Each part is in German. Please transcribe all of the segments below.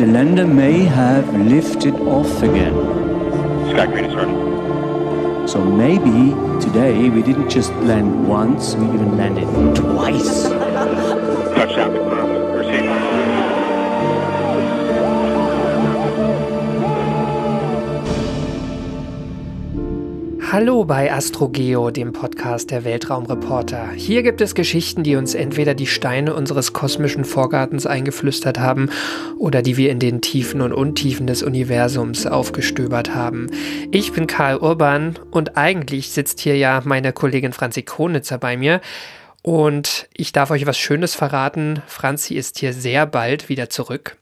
The lander may have lifted off again. Sky Crane is running. So maybe today we didn't just land once, we even landed twice. Touchdown confirmed. Receiving. Hallo bei AstroGeo, dem Podcast der Weltraumreporter. Hier gibt es Geschichten, die uns entweder die Steine unseres kosmischen Vorgartens eingeflüstert haben oder die wir in den Tiefen und Untiefen des Universums aufgestöbert haben. Ich bin Karl Urban und eigentlich sitzt hier ja meine Kollegin Franzi Kronitzer bei mir. Und ich darf euch was Schönes verraten. Franzi ist hier sehr bald wieder zurück.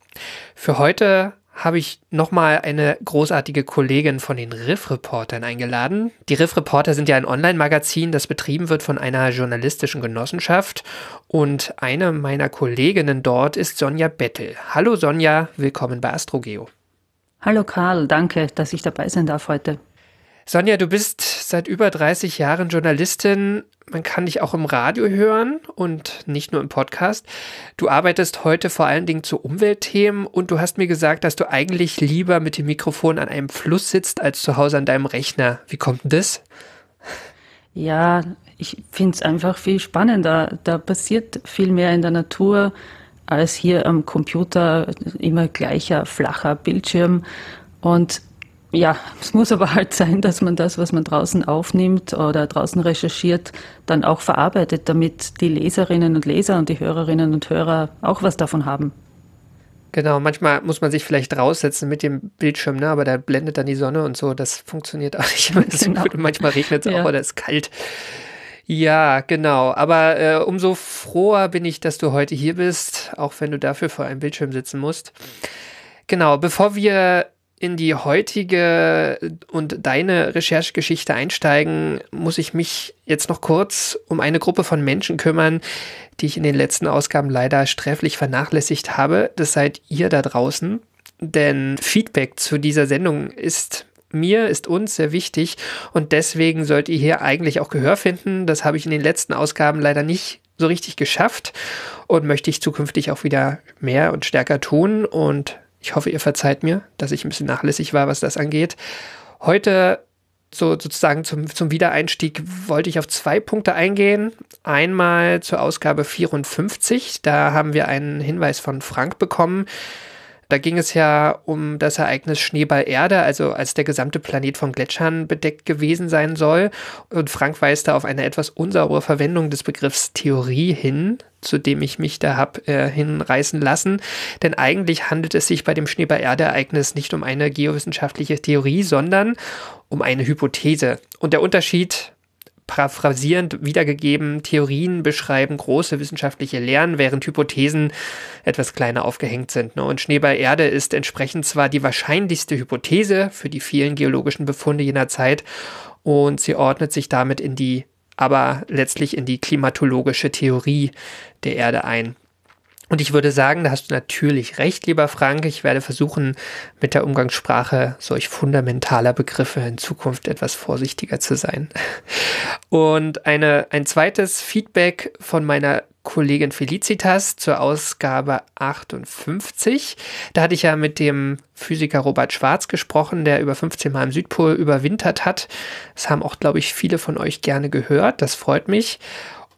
Für heute habe ich nochmal eine großartige Kollegin von den Riff-Reportern eingeladen. Die Riff-Reporter sind ja ein Online-Magazin, das betrieben wird von einer journalistischen Genossenschaft. Und eine meiner Kolleginnen dort ist Sonja Bettel. Hallo Sonja, willkommen bei AstroGeo. Hallo Karl, danke, dass ich dabei sein darf heute. Sonja, du bist seit über 30 Jahren Journalistin. Man kann dich auch im Radio hören und nicht nur im Podcast. Du arbeitest heute vor allen Dingen zu Umweltthemen und du hast mir gesagt, dass du eigentlich lieber mit dem Mikrofon an einem Fluss sitzt als zu Hause an deinem Rechner. Wie kommt denn das? Ja, ich finde es einfach viel spannender. Da passiert viel mehr in der Natur als hier am Computer, immer gleicher flacher Bildschirm. Und ja, es muss aber halt sein, dass man das, was man draußen aufnimmt oder draußen recherchiert, dann auch verarbeitet, damit die Leserinnen und Leser und die Hörerinnen und Hörer auch was davon haben. Genau, manchmal muss man sich vielleicht raussetzen mit dem Bildschirm, ne? aber da blendet dann die Sonne und so. Das funktioniert auch nicht immer. Genau. Manchmal regnet es auch oder ist kalt. Ja, genau. Aber äh, umso froher bin ich, dass du heute hier bist, auch wenn du dafür vor einem Bildschirm sitzen musst. Genau, bevor wir in die heutige und deine Recherchegeschichte einsteigen, muss ich mich jetzt noch kurz um eine Gruppe von Menschen kümmern, die ich in den letzten Ausgaben leider sträflich vernachlässigt habe. Das seid ihr da draußen. Denn Feedback zu dieser Sendung ist mir, ist uns sehr wichtig und deswegen sollt ihr hier eigentlich auch Gehör finden. Das habe ich in den letzten Ausgaben leider nicht so richtig geschafft und möchte ich zukünftig auch wieder mehr und stärker tun und ich hoffe, ihr verzeiht mir, dass ich ein bisschen nachlässig war, was das angeht. Heute so sozusagen zum, zum Wiedereinstieg wollte ich auf zwei Punkte eingehen. Einmal zur Ausgabe 54. Da haben wir einen Hinweis von Frank bekommen, da ging es ja um das Ereignis Schneeball Erde, also als der gesamte Planet von Gletschern bedeckt gewesen sein soll. Und Frank weist da auf eine etwas unsaubere Verwendung des Begriffs Theorie hin, zu dem ich mich da habe äh, hinreißen lassen. Denn eigentlich handelt es sich bei dem Schneeball-Erde-Ereignis nicht um eine geowissenschaftliche Theorie, sondern um eine Hypothese. Und der Unterschied paraphrasierend wiedergegeben, Theorien beschreiben große wissenschaftliche Lehren, während Hypothesen etwas kleiner aufgehängt sind. Ne? Und Schneeball Erde ist entsprechend zwar die wahrscheinlichste Hypothese für die vielen geologischen Befunde jener Zeit und sie ordnet sich damit in die, aber letztlich in die klimatologische Theorie der Erde ein. Und ich würde sagen, da hast du natürlich recht, lieber Frank. Ich werde versuchen, mit der Umgangssprache solch fundamentaler Begriffe in Zukunft etwas vorsichtiger zu sein. Und eine, ein zweites Feedback von meiner Kollegin Felicitas zur Ausgabe 58. Da hatte ich ja mit dem Physiker Robert Schwarz gesprochen, der über 15 Mal im Südpol überwintert hat. Das haben auch, glaube ich, viele von euch gerne gehört. Das freut mich.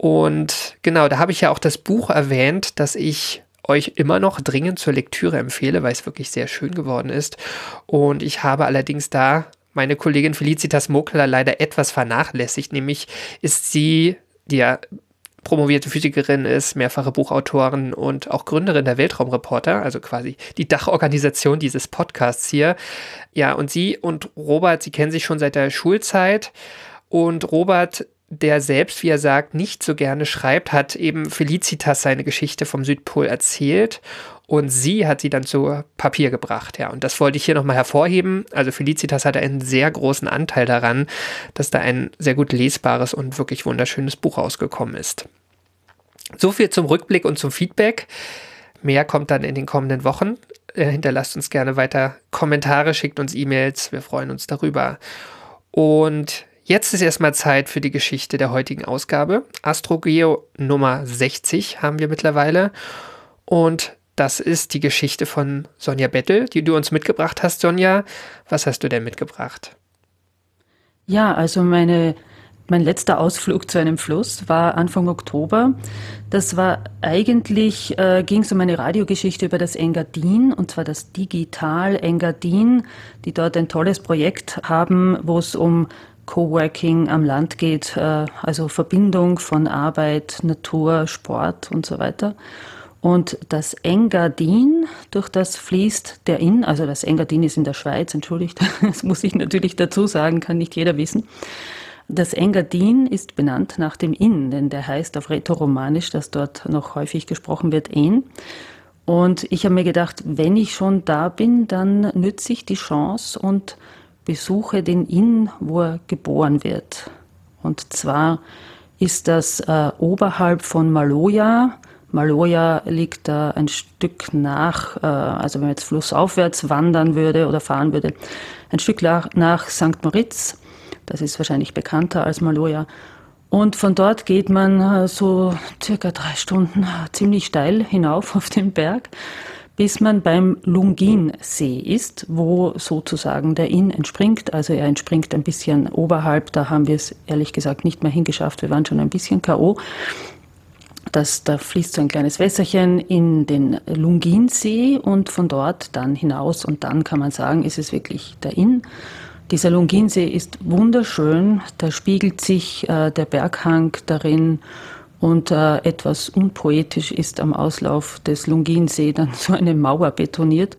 Und genau, da habe ich ja auch das Buch erwähnt, das ich euch immer noch dringend zur Lektüre empfehle, weil es wirklich sehr schön geworden ist. Und ich habe allerdings da meine Kollegin Felicitas Mokler leider etwas vernachlässigt, nämlich ist sie, die ja promovierte Physikerin ist, mehrfache Buchautorin und auch Gründerin der Weltraumreporter, also quasi die Dachorganisation dieses Podcasts hier. Ja, und sie und Robert, sie kennen sich schon seit der Schulzeit und Robert der selbst, wie er sagt, nicht so gerne schreibt, hat eben Felicitas seine Geschichte vom Südpol erzählt und sie hat sie dann zu Papier gebracht. Ja, und das wollte ich hier nochmal hervorheben. Also Felicitas hatte einen sehr großen Anteil daran, dass da ein sehr gut lesbares und wirklich wunderschönes Buch rausgekommen ist. So viel zum Rückblick und zum Feedback. Mehr kommt dann in den kommenden Wochen. Äh, hinterlasst uns gerne weiter Kommentare, schickt uns E-Mails. Wir freuen uns darüber. Und Jetzt ist erstmal Zeit für die Geschichte der heutigen Ausgabe. Astrogeo Nummer 60 haben wir mittlerweile. Und das ist die Geschichte von Sonja Bettel, die du uns mitgebracht hast, Sonja. Was hast du denn mitgebracht? Ja, also meine, mein letzter Ausflug zu einem Fluss war Anfang Oktober. Das war eigentlich, äh, ging es um eine Radiogeschichte über das Engadin, und zwar das Digital Engadin, die dort ein tolles Projekt haben, wo es um Coworking am Land geht, äh, also Verbindung von Arbeit, Natur, Sport und so weiter. Und das Engadin, durch das fließt der Inn, also das Engadin ist in der Schweiz, entschuldigt, das muss ich natürlich dazu sagen, kann nicht jeder wissen. Das Engadin ist benannt nach dem Inn, denn der heißt auf Rätoromanisch, das dort noch häufig gesprochen wird, En. Und ich habe mir gedacht, wenn ich schon da bin, dann nütze ich die Chance und besuche den Inn, wo er geboren wird. Und zwar ist das äh, oberhalb von Maloja. Maloja liegt da ein Stück nach, äh, also wenn man jetzt flussaufwärts wandern würde oder fahren würde, ein Stück nach, nach St. Moritz. Das ist wahrscheinlich bekannter als Maloja. Und von dort geht man äh, so circa drei Stunden ziemlich steil hinauf auf den Berg bis man beim Lunginsee ist, wo sozusagen der Inn entspringt. Also er entspringt ein bisschen oberhalb, da haben wir es ehrlich gesagt nicht mehr hingeschafft, wir waren schon ein bisschen K.O. Das, da fließt so ein kleines Wässerchen in den Lunginsee und von dort dann hinaus und dann kann man sagen, ist es wirklich der Inn. Dieser Lunginsee ist wunderschön, da spiegelt sich äh, der Berghang darin und äh, etwas unpoetisch ist am Auslauf des Lunginsee dann so eine Mauer betoniert.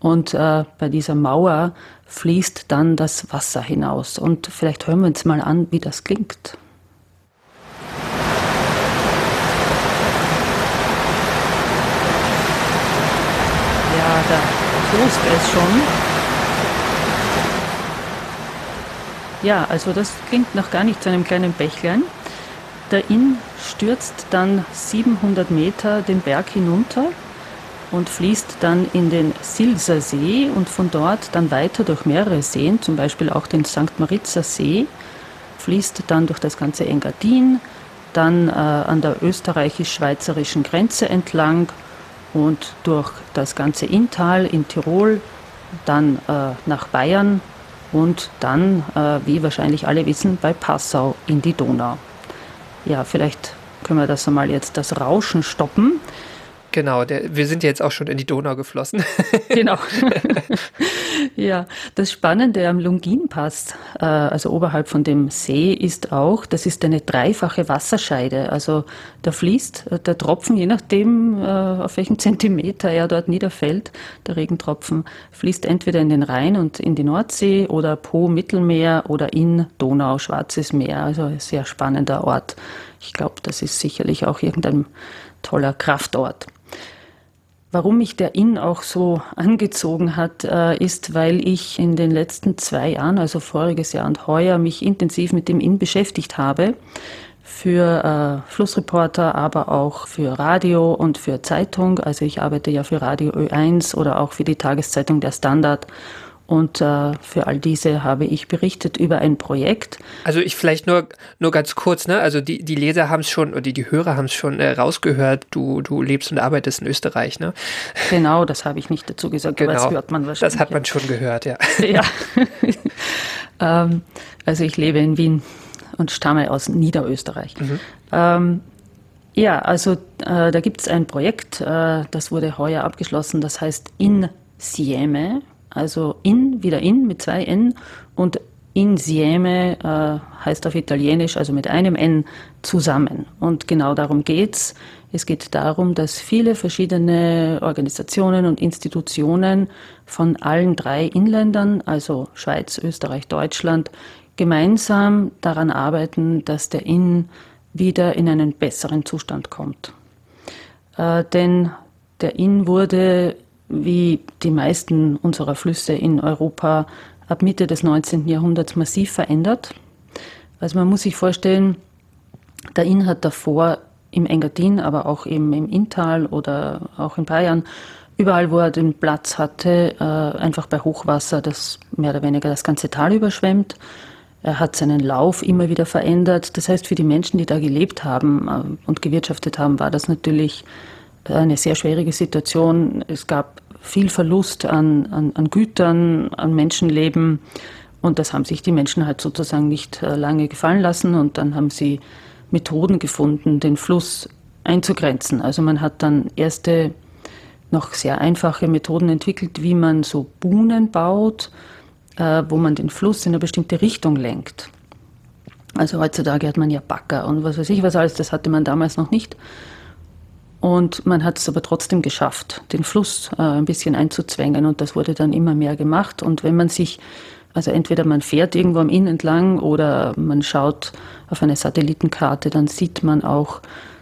Und äh, bei dieser Mauer fließt dann das Wasser hinaus. Und vielleicht hören wir uns mal an, wie das klingt. Ja, da tost es schon. Ja, also das klingt noch gar nicht zu einem kleinen Bächlein. Der Inn stürzt dann 700 Meter den Berg hinunter und fließt dann in den Silser See und von dort dann weiter durch mehrere Seen, zum Beispiel auch den St. Maritzer See, fließt dann durch das ganze Engadin, dann äh, an der österreichisch-schweizerischen Grenze entlang und durch das ganze Inntal in Tirol, dann äh, nach Bayern und dann, äh, wie wahrscheinlich alle wissen, bei Passau in die Donau ja, vielleicht können wir das einmal jetzt das Rauschen stoppen. Genau, der, wir sind jetzt auch schon in die Donau geflossen. genau. ja, das Spannende am Lungin-Pass, äh, also oberhalb von dem See, ist auch, das ist eine dreifache Wasserscheide. Also da fließt äh, der Tropfen, je nachdem, äh, auf welchen Zentimeter er dort niederfällt, der Regentropfen, fließt entweder in den Rhein und in die Nordsee oder Po Mittelmeer oder in Donau, Schwarzes Meer. Also ein sehr spannender Ort. Ich glaube, das ist sicherlich auch irgendein toller Kraftort. Warum mich der Inn auch so angezogen hat, äh, ist, weil ich in den letzten zwei Jahren, also voriges Jahr und heuer, mich intensiv mit dem Inn beschäftigt habe. Für äh, Flussreporter, aber auch für Radio und für Zeitung. Also ich arbeite ja für Radio Ö1 oder auch für die Tageszeitung Der Standard und äh, für all diese habe ich berichtet über ein Projekt. Also ich vielleicht nur, nur ganz kurz, ne? Also die, die Leser haben es schon oder die, die Hörer haben es schon äh, rausgehört, du, du lebst und arbeitest in Österreich, ne? Genau, das habe ich nicht dazu gesagt, genau. aber das hört man wahrscheinlich. Das hat man schon gehört, ja. ja. ähm, also ich lebe in Wien und stamme aus Niederösterreich. Mhm. Ähm, ja, also äh, da gibt es ein Projekt, äh, das wurde heuer abgeschlossen, das heißt Insieme also in, wieder in mit zwei N und insieme äh, heißt auf Italienisch, also mit einem N zusammen. Und genau darum geht's. Es geht darum, dass viele verschiedene Organisationen und Institutionen von allen drei Inländern, also Schweiz, Österreich, Deutschland, gemeinsam daran arbeiten, dass der Inn wieder in einen besseren Zustand kommt. Äh, denn der Inn wurde, wie die meisten unserer Flüsse in Europa, ab Mitte des 19. Jahrhunderts massiv verändert. Also man muss sich vorstellen, der Inn hat davor im Engadin, aber auch eben im Inntal oder auch in Bayern, überall, wo er den Platz hatte, äh, einfach bei Hochwasser, das mehr oder weniger das ganze Tal überschwemmt. Er hat seinen Lauf immer wieder verändert. Das heißt, für die Menschen, die da gelebt haben äh, und gewirtschaftet haben, war das natürlich eine sehr schwierige Situation. Es gab viel Verlust an, an, an Gütern, an Menschenleben. Und das haben sich die Menschen halt sozusagen nicht äh, lange gefallen lassen. Und dann haben sie Methoden gefunden, den Fluss einzugrenzen. Also man hat dann erste noch sehr einfache Methoden entwickelt, wie man so Buhnen baut, äh, wo man den Fluss in eine bestimmte Richtung lenkt. Also heutzutage hat man ja Bagger und was weiß ich was alles, das hatte man damals noch nicht. Und man hat es aber trotzdem geschafft, den Fluss äh, ein bisschen einzuzwängen und das wurde dann immer mehr gemacht. Und wenn man sich, also entweder man fährt irgendwo am Inn entlang oder man schaut auf eine Satellitenkarte, dann sieht man auch,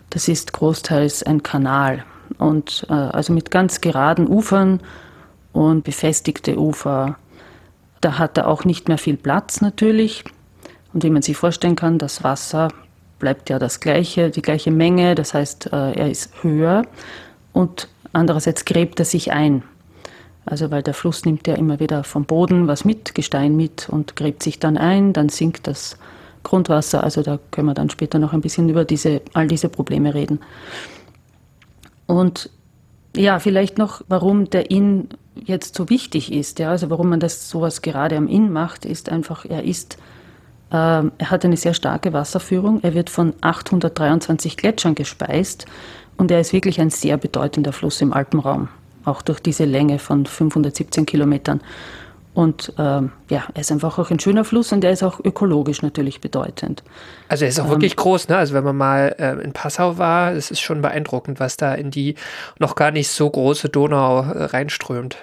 das ist großteils ein Kanal. Und äh, also mit ganz geraden Ufern und befestigte Ufer da hat er auch nicht mehr viel Platz natürlich. Und wie man sich vorstellen kann, das Wasser bleibt ja das gleiche, die gleiche Menge, das heißt, äh, er ist höher und andererseits gräbt er sich ein. Also weil der Fluss nimmt ja immer wieder vom Boden was mit, Gestein mit und gräbt sich dann ein, dann sinkt das Grundwasser. Also da können wir dann später noch ein bisschen über diese, all diese Probleme reden. Und ja, vielleicht noch, warum der Inn jetzt so wichtig ist, ja, also warum man das sowas gerade am Inn macht, ist einfach, er ist, er hat eine sehr starke Wasserführung, er wird von 823 Gletschern gespeist und er ist wirklich ein sehr bedeutender Fluss im Alpenraum, auch durch diese Länge von 517 Kilometern. Und ähm, ja, er ist einfach auch ein schöner Fluss und er ist auch ökologisch natürlich bedeutend. Also er ist auch ähm, wirklich groß, ne? Also wenn man mal äh, in Passau war, es ist schon beeindruckend, was da in die noch gar nicht so große Donau äh, reinströmt.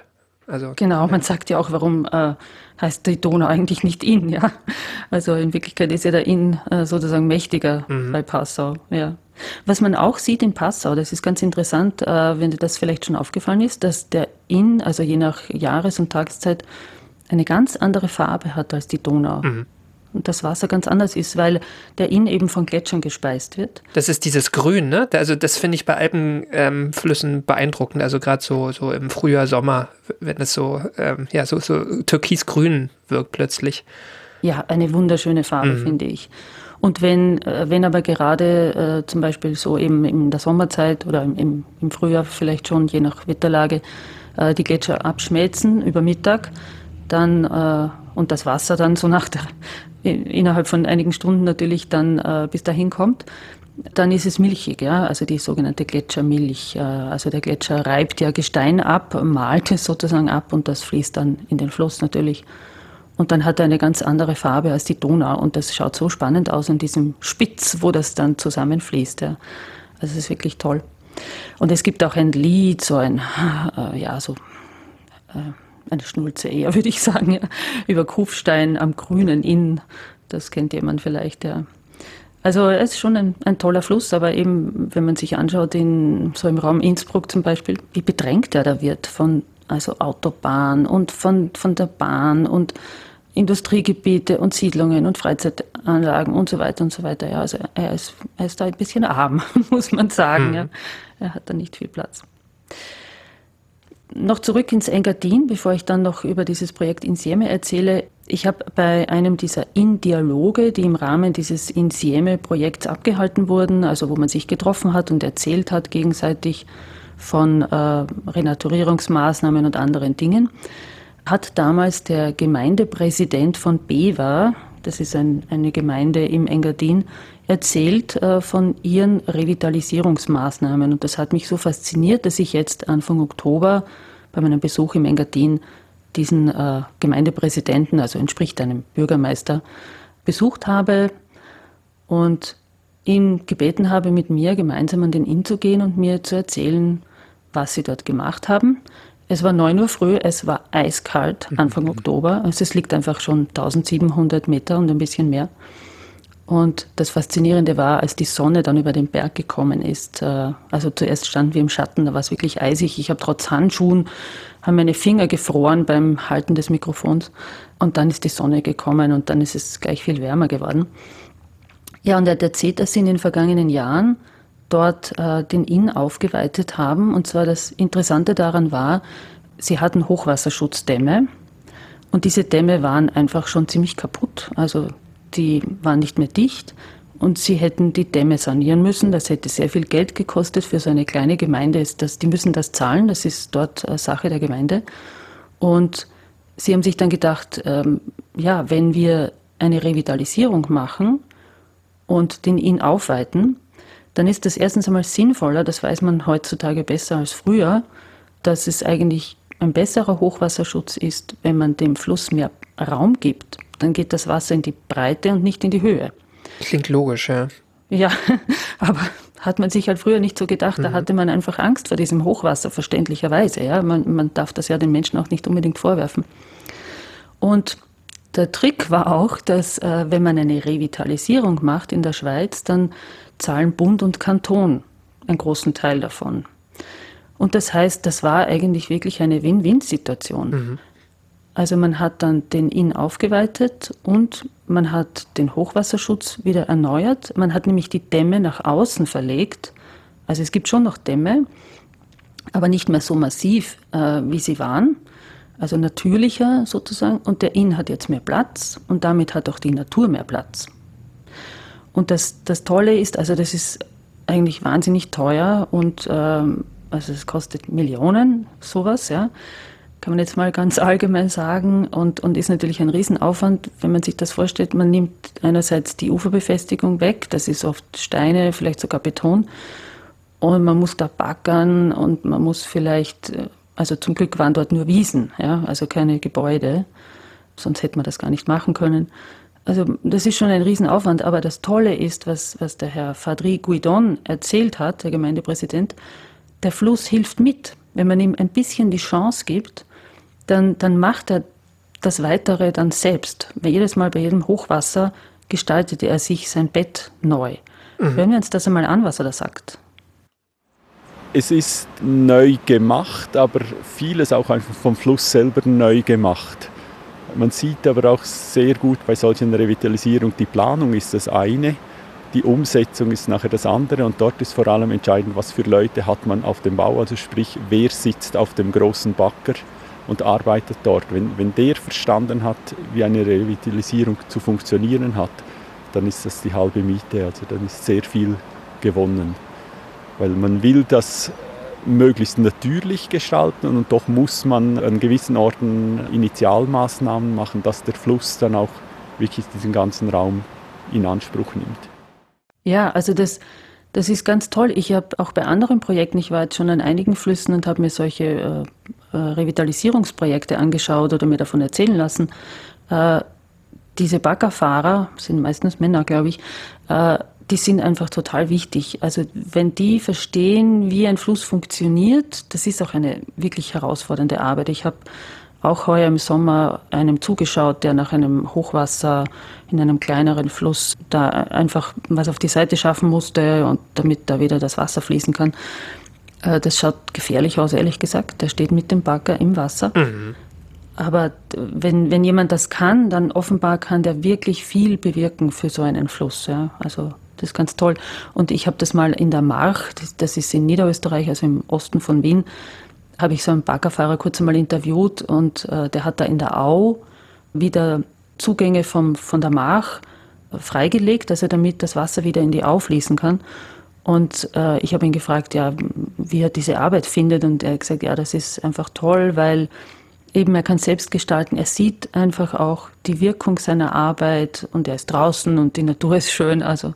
Also, genau, man sagt ja auch, warum äh, heißt die Donau eigentlich nicht Inn, ja. Also in Wirklichkeit ist ja der Inn äh, sozusagen mächtiger mhm. bei Passau, ja. Was man auch sieht in Passau, das ist ganz interessant, äh, wenn dir das vielleicht schon aufgefallen ist, dass der Inn, also je nach Jahres- und Tageszeit, eine ganz andere Farbe hat als die Donau. Mhm. Und das Wasser ganz anders ist, weil der Inn eben von Gletschern gespeist wird. Das ist dieses Grün, ne? Also das finde ich bei Alpenflüssen ähm, beeindruckend. Also gerade so, so im Frühjahr, Sommer, wenn es so, ähm, ja, so, so türkisgrün wirkt plötzlich. Ja, eine wunderschöne Farbe, mhm. finde ich. Und wenn, äh, wenn aber gerade äh, zum Beispiel so eben in der Sommerzeit oder im, im Frühjahr vielleicht schon, je nach Wetterlage, äh, die Gletscher abschmelzen über Mittag, dann äh, und das Wasser dann so nach der, innerhalb von einigen Stunden natürlich dann äh, bis dahin kommt, dann ist es milchig, ja, also die sogenannte Gletschermilch. Äh, also der Gletscher reibt ja Gestein ab, malt es sozusagen ab und das fließt dann in den Fluss natürlich. Und dann hat er eine ganz andere Farbe als die Donau und das schaut so spannend aus in diesem Spitz, wo das dann zusammenfließt. Ja. Also es ist wirklich toll. Und es gibt auch ein Lied, so ein, äh, ja, so äh, eine Schnulze eher, würde ich sagen, ja. über Kufstein am grünen Inn. Das kennt jemand vielleicht, ja. Also es ist schon ein, ein, toller Fluss, aber eben, wenn man sich anschaut, in, so im Raum Innsbruck zum Beispiel, wie bedrängt er da wird von also Autobahn und von, von der Bahn und Industriegebiete und Siedlungen und Freizeitanlagen und so weiter und so weiter. Ja, also er ist, er ist da ein bisschen arm, muss man sagen. Mhm. Ja. Er hat da nicht viel Platz noch zurück ins Engadin, bevor ich dann noch über dieses Projekt Insieme erzähle. Ich habe bei einem dieser In-Dialoge, die im Rahmen dieses Insieme-Projekts abgehalten wurden, also wo man sich getroffen hat und erzählt hat gegenseitig von äh, Renaturierungsmaßnahmen und anderen Dingen, hat damals der Gemeindepräsident von Beva, das ist ein, eine Gemeinde im Engadin, erzählt äh, von ihren Revitalisierungsmaßnahmen. Und das hat mich so fasziniert, dass ich jetzt Anfang Oktober bei meinem Besuch im Engadin diesen äh, Gemeindepräsidenten, also entspricht einem Bürgermeister, besucht habe und ihn gebeten habe, mit mir gemeinsam an den Inn zu gehen und mir zu erzählen, was sie dort gemacht haben. Es war 9 Uhr früh, es war eiskalt, Anfang mhm. Oktober. Also es liegt einfach schon 1700 Meter und ein bisschen mehr. Und das Faszinierende war, als die Sonne dann über den Berg gekommen ist, äh, also zuerst standen wir im Schatten, da war es wirklich eisig. Ich habe trotz Handschuhen, haben meine Finger gefroren beim Halten des Mikrofons. Und dann ist die Sonne gekommen und dann ist es gleich viel wärmer geworden. Ja, und er erzählt, dass sie in den vergangenen Jahren dort äh, den Inn aufgeweitet haben. Und zwar das Interessante daran war, sie hatten Hochwasserschutzdämme. Und diese Dämme waren einfach schon ziemlich kaputt. Also die waren nicht mehr dicht und sie hätten die Dämme sanieren müssen. Das hätte sehr viel Geld gekostet für so eine kleine Gemeinde. Die müssen das zahlen, das ist dort äh, Sache der Gemeinde. Und sie haben sich dann gedacht, ähm, ja, wenn wir eine Revitalisierung machen und den Inn aufweiten, dann ist das erstens einmal sinnvoller, das weiß man heutzutage besser als früher, dass es eigentlich ein besserer Hochwasserschutz ist, wenn man dem Fluss mehr Raum gibt dann geht das Wasser in die Breite und nicht in die Höhe. Klingt logisch, ja. Ja, aber hat man sich halt früher nicht so gedacht. Da mhm. hatte man einfach Angst vor diesem Hochwasser, verständlicherweise. Ja? Man, man darf das ja den Menschen auch nicht unbedingt vorwerfen. Und der Trick war auch, dass äh, wenn man eine Revitalisierung macht in der Schweiz, dann zahlen Bund und Kanton einen großen Teil davon. Und das heißt, das war eigentlich wirklich eine Win-Win-Situation. Mhm. Also man hat dann den Inn aufgeweitet und man hat den Hochwasserschutz wieder erneuert. Man hat nämlich die Dämme nach außen verlegt. Also es gibt schon noch Dämme, aber nicht mehr so massiv, äh, wie sie waren. Also natürlicher sozusagen. Und der Inn hat jetzt mehr Platz und damit hat auch die Natur mehr Platz. Und das, das Tolle ist, also das ist eigentlich wahnsinnig teuer und ähm, also es kostet Millionen, sowas, ja kann man jetzt mal ganz allgemein sagen und, und ist natürlich ein Riesenaufwand, wenn man sich das vorstellt. Man nimmt einerseits die Uferbefestigung weg, das ist oft Steine, vielleicht sogar Beton und man muss da backern und man muss vielleicht, also zum Glück waren dort nur Wiesen, ja, also keine Gebäude, sonst hätte man das gar nicht machen können. Also das ist schon ein Riesenaufwand, aber das Tolle ist, was, was der Herr Fadri Guidon erzählt hat, der Gemeindepräsident, der Fluss hilft mit. Wenn man ihm ein bisschen die Chance gibt, dann, dann macht er das Weitere dann selbst. Jedes Mal bei jedem Hochwasser gestaltete er sich sein Bett neu. Mhm. Hören wir uns das einmal an, was er da sagt. Es ist neu gemacht, aber vieles auch einfach vom Fluss selber neu gemacht. Man sieht aber auch sehr gut bei solchen Revitalisierungen, die Planung ist das eine, die Umsetzung ist nachher das andere und dort ist vor allem entscheidend, was für Leute hat man auf dem Bau, also sprich, wer sitzt auf dem großen Bagger und arbeitet dort. Wenn, wenn der verstanden hat, wie eine Revitalisierung zu funktionieren hat, dann ist das die halbe Miete. Also dann ist sehr viel gewonnen. Weil man will das möglichst natürlich gestalten und doch muss man an gewissen Orten Initialmaßnahmen machen, dass der Fluss dann auch wirklich diesen ganzen Raum in Anspruch nimmt. Ja, also das, das ist ganz toll. Ich habe auch bei anderen Projekten, ich war jetzt schon an einigen Flüssen und habe mir solche äh, äh, Revitalisierungsprojekte angeschaut oder mir davon erzählen lassen. Äh, diese Baggerfahrer, sind meistens Männer, glaube ich, äh, die sind einfach total wichtig. Also wenn die verstehen, wie ein Fluss funktioniert, das ist auch eine wirklich herausfordernde Arbeit. Ich habe auch heuer im Sommer einem zugeschaut, der nach einem Hochwasser in einem kleineren Fluss da einfach was auf die Seite schaffen musste und damit da wieder das Wasser fließen kann. Äh, das schaut gefährlich aus, ehrlich gesagt. Der steht mit dem Bagger im Wasser. Mhm. Aber wenn, wenn jemand das kann, dann offenbar kann der wirklich viel bewirken für so einen Fluss. Ja. Also das ist ganz toll. Und ich habe das mal in der March, das ist in Niederösterreich, also im Osten von Wien, habe ich so einen Baggerfahrer kurz einmal interviewt und äh, der hat da in der Au wieder Zugänge vom, von der March freigelegt, also damit das Wasser wieder in die Au fließen kann. Und äh, ich habe ihn gefragt, ja, wie er diese Arbeit findet. Und er hat gesagt, ja, das ist einfach toll, weil eben er kann selbst gestalten. Er sieht einfach auch die Wirkung seiner Arbeit und er ist draußen und die Natur ist schön. Also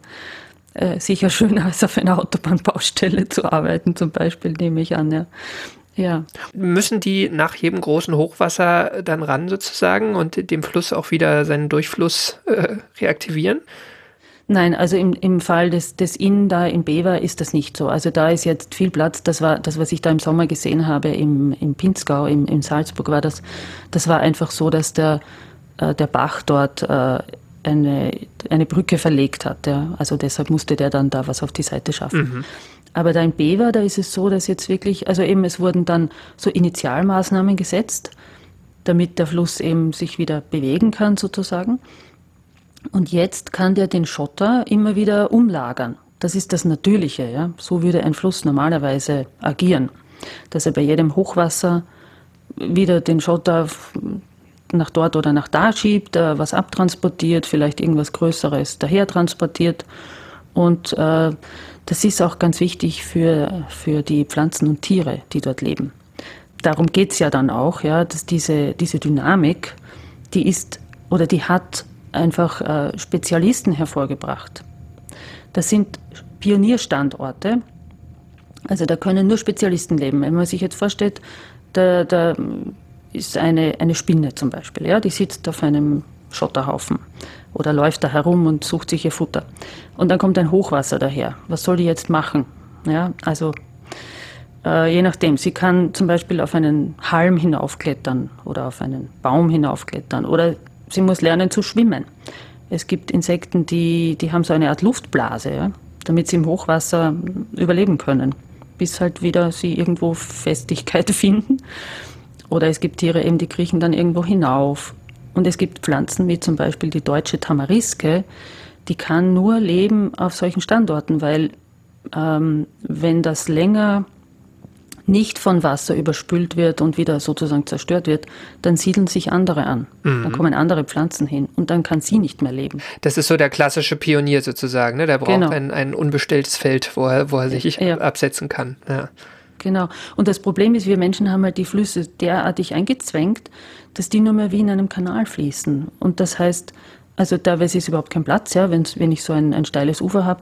äh, sicher schöner als auf einer Autobahnbaustelle zu arbeiten, zum Beispiel, nehme ich an. Ja. Ja. Müssen die nach jedem großen Hochwasser dann ran sozusagen und dem Fluss auch wieder seinen Durchfluss äh, reaktivieren? Nein, also im, im Fall des, des Inn da in Bever ist das nicht so. Also da ist jetzt viel Platz. Das war das, was ich da im Sommer gesehen habe im, im Pinzgau, im, in Salzburg war das. Das war einfach so, dass der, äh, der Bach dort äh, eine, eine Brücke verlegt hat. Ja. Also deshalb musste der dann da was auf die Seite schaffen. Mhm. Aber da in Bever, da ist es so, dass jetzt wirklich, also eben es wurden dann so Initialmaßnahmen gesetzt, damit der Fluss eben sich wieder bewegen kann sozusagen. Und jetzt kann der den Schotter immer wieder umlagern. Das ist das Natürliche. Ja? So würde ein Fluss normalerweise agieren. Dass er bei jedem Hochwasser wieder den Schotter nach dort oder nach da schiebt, äh, was abtransportiert, vielleicht irgendwas Größeres daher transportiert. Und äh, das ist auch ganz wichtig für, für die Pflanzen und Tiere, die dort leben. Darum geht es ja dann auch, ja, dass diese, diese Dynamik, die ist oder die hat einfach äh, Spezialisten hervorgebracht. Das sind Pionierstandorte, also da können nur Spezialisten leben. Wenn man sich jetzt vorstellt, da, da ist eine, eine Spinne zum Beispiel, ja, die sitzt auf einem Schotterhaufen oder läuft da herum und sucht sich ihr Futter. Und dann kommt ein Hochwasser daher. Was soll die jetzt machen? Ja, also äh, je nachdem. Sie kann zum Beispiel auf einen Halm hinaufklettern oder auf einen Baum hinaufklettern oder sie muss lernen zu schwimmen. Es gibt Insekten, die, die haben so eine Art Luftblase, ja, damit sie im Hochwasser überleben können, bis halt wieder sie irgendwo Festigkeit finden. Oder es gibt Tiere eben, die kriechen dann irgendwo hinauf. Und es gibt Pflanzen wie zum Beispiel die deutsche Tamariske, die kann nur leben auf solchen Standorten, weil ähm, wenn das länger nicht von Wasser überspült wird und wieder sozusagen zerstört wird, dann siedeln sich andere an. Mhm. Dann kommen andere Pflanzen hin und dann kann sie nicht mehr leben. Das ist so der klassische Pionier sozusagen. Ne? Der braucht genau. ein, ein unbestelltes Feld, wo er, wo er sich ja. absetzen kann. Ja. Genau. Und das Problem ist, wir Menschen haben halt die Flüsse derartig eingezwängt, dass die nur mehr wie in einem Kanal fließen. Und das heißt, also teilweise ist überhaupt kein Platz, ja, wenn, wenn ich so ein, ein steiles Ufer habe.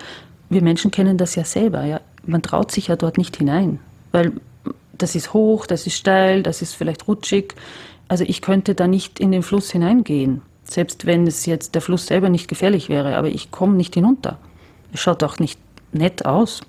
Wir Menschen kennen das ja selber, ja. Man traut sich ja dort nicht hinein, weil das ist hoch, das ist steil, das ist vielleicht rutschig. Also ich könnte da nicht in den Fluss hineingehen, selbst wenn es jetzt der Fluss selber nicht gefährlich wäre, aber ich komme nicht hinunter. Es schaut auch nicht nett aus.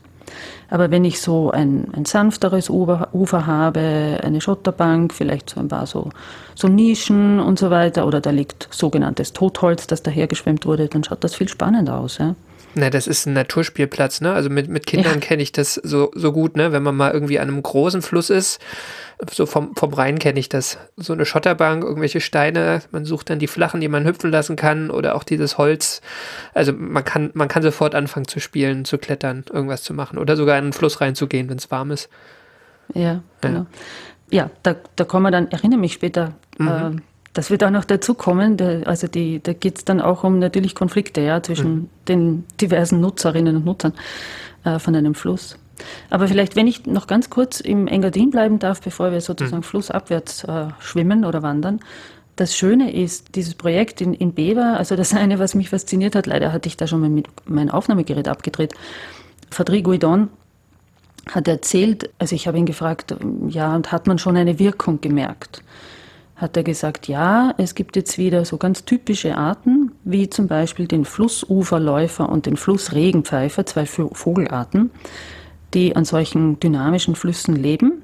Aber wenn ich so ein, ein sanfteres Ufer, Ufer, habe, eine Schotterbank, vielleicht so ein paar so, so Nischen und so weiter, oder da liegt sogenanntes Totholz, das dahergeschwemmt wurde, dann schaut das viel spannender aus. Ja? Na, das ist ein Naturspielplatz, ne? Also mit, mit Kindern ja. kenne ich das so, so gut, ne? Wenn man mal irgendwie an einem großen Fluss ist, so vom, vom Rhein kenne ich das. So eine Schotterbank, irgendwelche Steine, man sucht dann die flachen, die man hüpfen lassen kann oder auch dieses Holz. Also man kann, man kann sofort anfangen zu spielen, zu klettern, irgendwas zu machen oder sogar in den Fluss reinzugehen, wenn es warm ist. Ja, genau. Ja, ja da, da kommen wir dann, erinnere mich später, mhm. äh, das wird auch noch dazu kommen. also die, da geht es dann auch um natürlich Konflikte ja, zwischen mhm. den diversen Nutzerinnen und Nutzern äh, von einem Fluss. Aber vielleicht, wenn ich noch ganz kurz im Engadin bleiben darf, bevor wir sozusagen mhm. flussabwärts äh, schwimmen oder wandern. Das Schöne ist, dieses Projekt in, in Bever, also das eine, was mich fasziniert hat, leider hatte ich da schon mal mit mein Aufnahmegerät abgedreht. Fadri Guidon hat erzählt, also ich habe ihn gefragt, ja, und hat man schon eine Wirkung gemerkt? Hat er gesagt, ja, es gibt jetzt wieder so ganz typische Arten, wie zum Beispiel den Flussuferläufer und den Flussregenpfeifer, zwei Vogelarten, die an solchen dynamischen Flüssen leben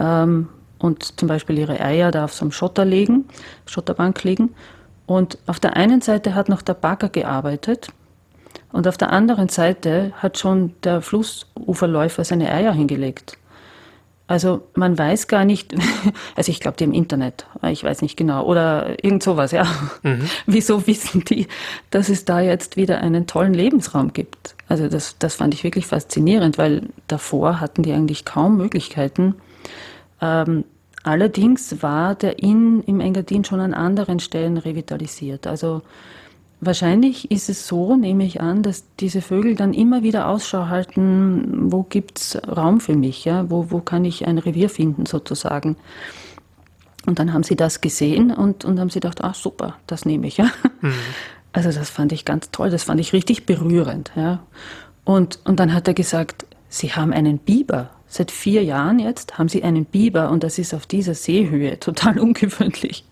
ähm, und zum Beispiel ihre Eier da auf so einem Schotter legen, Schotterbank legen. Und auf der einen Seite hat noch der Bagger gearbeitet und auf der anderen Seite hat schon der Flussuferläufer seine Eier hingelegt. Also man weiß gar nicht, also ich glaube, die im Internet, ich weiß nicht genau, oder irgend sowas, ja. Mhm. Wieso wissen die, dass es da jetzt wieder einen tollen Lebensraum gibt? Also das, das fand ich wirklich faszinierend, weil davor hatten die eigentlich kaum Möglichkeiten. Ähm, allerdings war der Inn im Engadin schon an anderen Stellen revitalisiert. Also Wahrscheinlich ist es so, nehme ich an, dass diese Vögel dann immer wieder Ausschau halten, wo gibt es Raum für mich, ja? wo, wo kann ich ein Revier finden sozusagen. Und dann haben sie das gesehen und, und haben sie gedacht, ah super, das nehme ich. Ja? Mhm. Also das fand ich ganz toll, das fand ich richtig berührend. Ja? Und, und dann hat er gesagt, sie haben einen Biber. Seit vier Jahren jetzt haben sie einen Biber und das ist auf dieser Seehöhe total ungewöhnlich.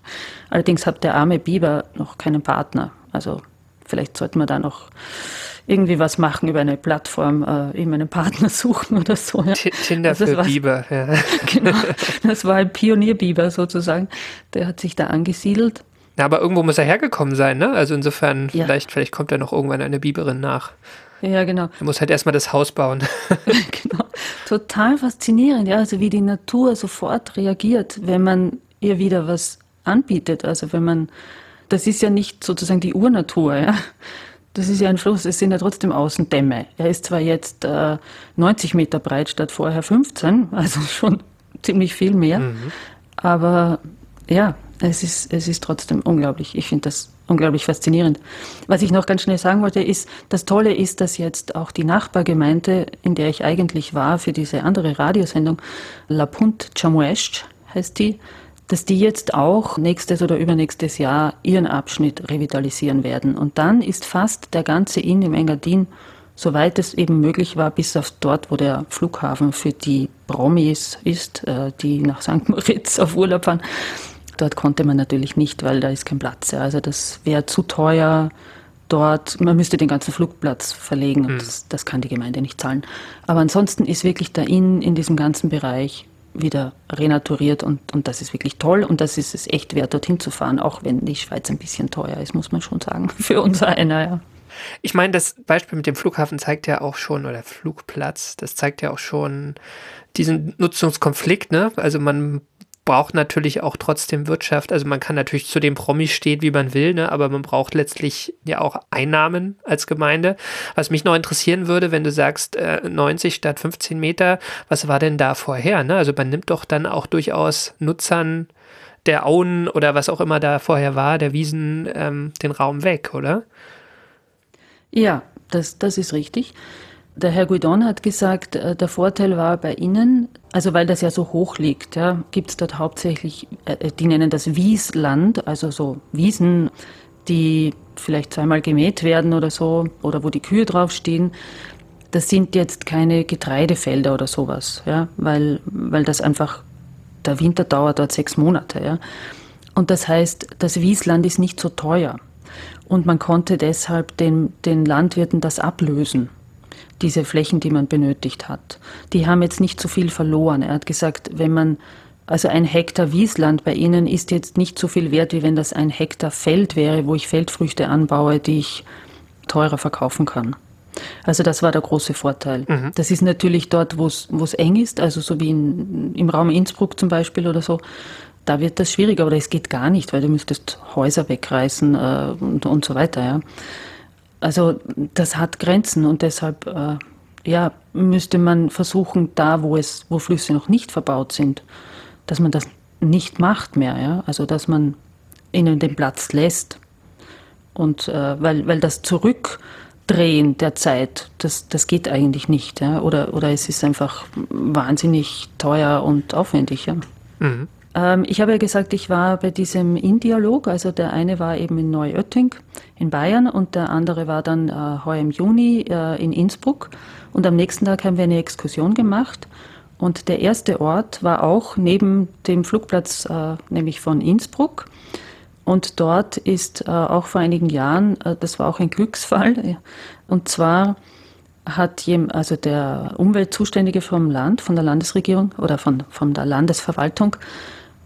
Allerdings hat der arme Biber noch keinen Partner. Also vielleicht sollten wir da noch irgendwie was machen über eine Plattform, äh, eben einen Partner suchen oder so. Ja. Tinder also für war, Biber, ja. Genau, das war ein Pionierbiber sozusagen. Der hat sich da angesiedelt. Ja, aber irgendwo muss er hergekommen sein, ne? Also insofern, ja. vielleicht, vielleicht kommt da noch irgendwann eine Biberin nach. Ja, genau. Er muss halt erstmal das Haus bauen. genau. Total faszinierend, ja. Also wie die Natur sofort reagiert, wenn man ihr wieder was anbietet. Also wenn man, das ist ja nicht sozusagen die Urnatur, ja. Das ist ja ein Fluss, es sind ja trotzdem Außendämme. Er ist zwar jetzt äh, 90 Meter breit statt vorher 15, also schon ziemlich viel mehr. Mhm. Aber ja, es ist, es ist trotzdem unglaublich. Ich finde das unglaublich faszinierend. Was ich noch ganz schnell sagen wollte, ist, das Tolle ist, dass jetzt auch die Nachbargemeinde, in der ich eigentlich war für diese andere Radiosendung, La Punt Chamuesch heißt die, dass die jetzt auch nächstes oder übernächstes Jahr ihren Abschnitt revitalisieren werden. Und dann ist fast der ganze Inn im Engadin, soweit es eben möglich war, bis auf dort, wo der Flughafen für die Promis ist, äh, die nach St. Moritz auf Urlaub fahren, dort konnte man natürlich nicht, weil da ist kein Platz. Also das wäre zu teuer dort, man müsste den ganzen Flugplatz verlegen und mhm. das, das, kann die Gemeinde nicht zahlen. Aber ansonsten ist wirklich der Inn in diesem ganzen Bereich wieder renaturiert und, und das ist wirklich toll und das ist es echt wert, dorthin zu fahren, auch wenn die Schweiz ein bisschen teuer ist, muss man schon sagen, für uns einer, ja. Ich meine, das Beispiel mit dem Flughafen zeigt ja auch schon, oder Flugplatz, das zeigt ja auch schon diesen Nutzungskonflikt, ne? Also man braucht natürlich auch trotzdem Wirtschaft. Also man kann natürlich zu dem Promi stehen, wie man will, ne? aber man braucht letztlich ja auch Einnahmen als Gemeinde. Was mich noch interessieren würde, wenn du sagst äh, 90 statt 15 Meter, was war denn da vorher? Ne? Also man nimmt doch dann auch durchaus Nutzern der Auen oder was auch immer da vorher war, der Wiesen, ähm, den Raum weg, oder? Ja, das, das ist richtig. Der Herr Guidon hat gesagt, äh, der Vorteil war bei Ihnen, also weil das ja so hoch liegt, ja, gibt es dort hauptsächlich, äh, die nennen das Wiesland, also so Wiesen, die vielleicht zweimal gemäht werden oder so, oder wo die Kühe draufstehen. Das sind jetzt keine Getreidefelder oder sowas, ja, weil, weil das einfach, der Winter dauert dort sechs Monate, ja. Und das heißt, das Wiesland ist nicht so teuer. Und man konnte deshalb den, den Landwirten das ablösen diese Flächen, die man benötigt hat. Die haben jetzt nicht so viel verloren. Er hat gesagt, wenn man also ein Hektar Wiesland bei Ihnen ist jetzt nicht so viel wert, wie wenn das ein Hektar Feld wäre, wo ich Feldfrüchte anbaue, die ich teurer verkaufen kann. Also das war der große Vorteil. Mhm. Das ist natürlich dort, wo es eng ist, also so wie in, im Raum Innsbruck zum Beispiel oder so, da wird das schwieriger, aber es geht gar nicht, weil du müsstest Häuser wegreißen äh, und, und so weiter. Ja. Also das hat Grenzen und deshalb äh, ja, müsste man versuchen, da wo es, wo Flüsse noch nicht verbaut sind, dass man das nicht macht mehr, ja. Also dass man ihnen den Platz lässt. Und äh, weil, weil das Zurückdrehen der Zeit, das, das geht eigentlich nicht, ja. Oder, oder es ist einfach wahnsinnig teuer und aufwendig, ja. Mhm. Ähm, ich habe ja gesagt, ich war bei diesem In-Dialog, also der eine war eben in Neuötting in Bayern und der andere war dann äh, heuer im Juni äh, in Innsbruck. Und am nächsten Tag haben wir eine Exkursion gemacht. Und der erste Ort war auch neben dem Flugplatz, äh, nämlich von Innsbruck. Und dort ist äh, auch vor einigen Jahren, äh, das war auch ein Glücksfall, und zwar hat jem, also der Umweltzuständige vom Land, von der Landesregierung oder von, von der Landesverwaltung,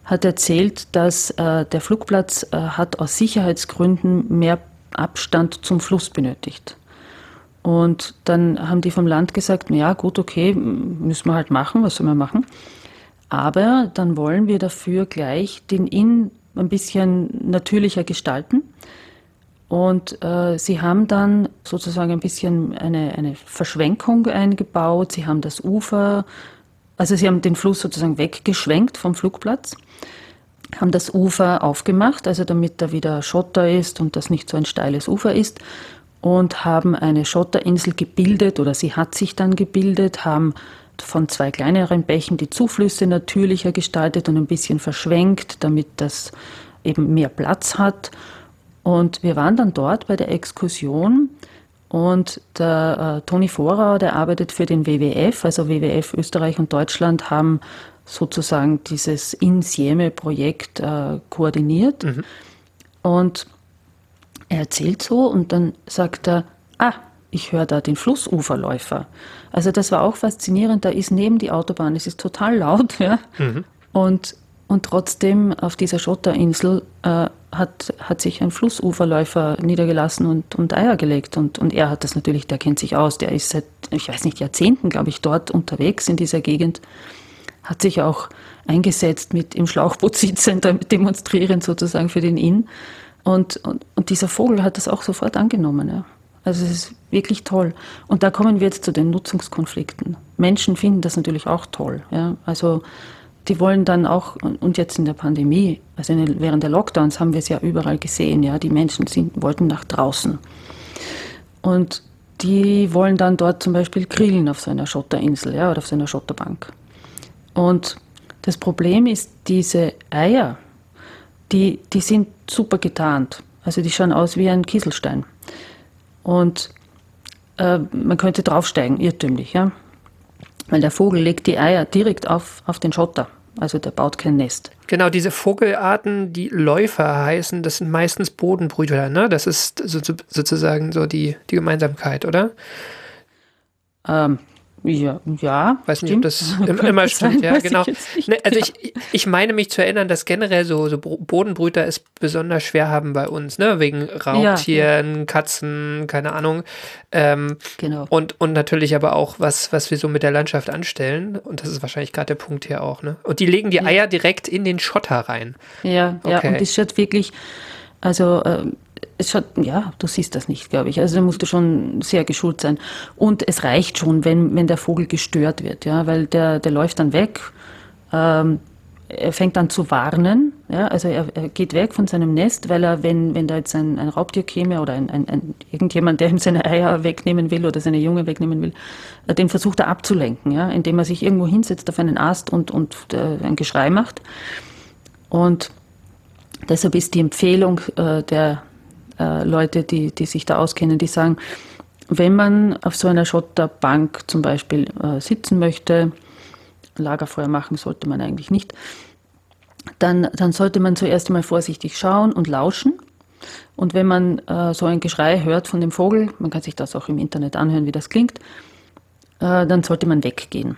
hat erzählt, dass äh, der Flugplatz äh, hat aus Sicherheitsgründen mehr Abstand zum Fluss benötigt. Und dann haben die vom Land gesagt, ja gut, okay, müssen wir halt machen, was soll man machen? Aber dann wollen wir dafür gleich den Inn ein bisschen natürlicher gestalten. Und äh, sie haben dann sozusagen ein bisschen eine, eine Verschwenkung eingebaut. Sie haben das Ufer also sie haben den Fluss sozusagen weggeschwenkt vom Flugplatz, haben das Ufer aufgemacht, also damit da wieder Schotter ist und das nicht so ein steiles Ufer ist und haben eine Schotterinsel gebildet oder sie hat sich dann gebildet, haben von zwei kleineren Bächen die Zuflüsse natürlicher gestaltet und ein bisschen verschwenkt, damit das eben mehr Platz hat. Und wir waren dann dort bei der Exkursion und der äh, Toni Vorauer, der arbeitet für den WWF, also WWF Österreich und Deutschland haben sozusagen dieses Insieme-Projekt äh, koordiniert. Mhm. Und er erzählt so und dann sagt er, ah, ich höre da den Flussuferläufer. Also das war auch faszinierend. Da ist neben die Autobahn, es ist total laut, ja. Mhm. Und, und trotzdem auf dieser Schotterinsel äh, hat, hat sich ein Flussuferläufer niedergelassen und, und Eier gelegt. Und, und er hat das natürlich, der kennt sich aus, der ist seit, ich weiß nicht, Jahrzehnten, glaube ich, dort unterwegs in dieser Gegend, hat sich auch eingesetzt mit im Schlauchboot sitzend, demonstrierend sozusagen für den Inn. Und, und, und dieser Vogel hat das auch sofort angenommen. Ja. Also es ist wirklich toll. Und da kommen wir jetzt zu den Nutzungskonflikten. Menschen finden das natürlich auch toll. Ja. Also die wollen dann auch, und jetzt in der Pandemie, also während der Lockdowns haben wir es ja überall gesehen, ja, die Menschen sind, wollten nach draußen. Und die wollen dann dort zum Beispiel grillen auf so einer Schotterinsel ja, oder auf so einer Schotterbank. Und das Problem ist, diese Eier, die, die sind super getarnt. Also die schauen aus wie ein Kieselstein. Und äh, man könnte draufsteigen, irrtümlich, ja. Weil der Vogel legt die Eier direkt auf, auf den Schotter. Also der baut kein Nest. Genau, diese Vogelarten, die Läufer heißen, das sind meistens Bodenbrüter, ne? Das ist so, sozusagen so die, die Gemeinsamkeit, oder? Ähm, ja, ja. Weiß nicht, ob das immer stimmt, ja, genau. Ich ne, also ich, ich meine mich zu erinnern, dass generell so, so Bodenbrüter es besonders schwer haben bei uns, ne? Wegen Raubtieren, ja. Katzen, keine Ahnung. Ähm, genau. Und, und natürlich aber auch, was, was wir so mit der Landschaft anstellen. Und das ist wahrscheinlich gerade der Punkt hier auch, ne? Und die legen die Eier direkt in den Schotter rein. Ja, okay. ja, und das schaut wirklich, also ähm, es schaut, ja, du siehst das nicht, glaube ich. Also da musst du schon sehr geschult sein. Und es reicht schon, wenn, wenn der Vogel gestört wird, ja, weil der, der läuft dann weg. Ähm, er fängt an zu warnen, ja, also er, er, geht weg von seinem Nest, weil er, wenn, wenn da jetzt ein, ein Raubtier käme oder ein, ein, ein, irgendjemand, der ihm seine Eier wegnehmen will oder seine Junge wegnehmen will, äh, den versucht er abzulenken, ja, indem er sich irgendwo hinsetzt auf einen Ast und, und äh, ein Geschrei macht. Und deshalb ist die Empfehlung äh, der, äh, Leute, die, die sich da auskennen, die sagen, wenn man auf so einer Schotterbank zum Beispiel äh, sitzen möchte, Lagerfeuer machen sollte man eigentlich nicht, dann, dann sollte man zuerst einmal vorsichtig schauen und lauschen. Und wenn man äh, so ein Geschrei hört von dem Vogel, man kann sich das auch im Internet anhören, wie das klingt, äh, dann sollte man weggehen.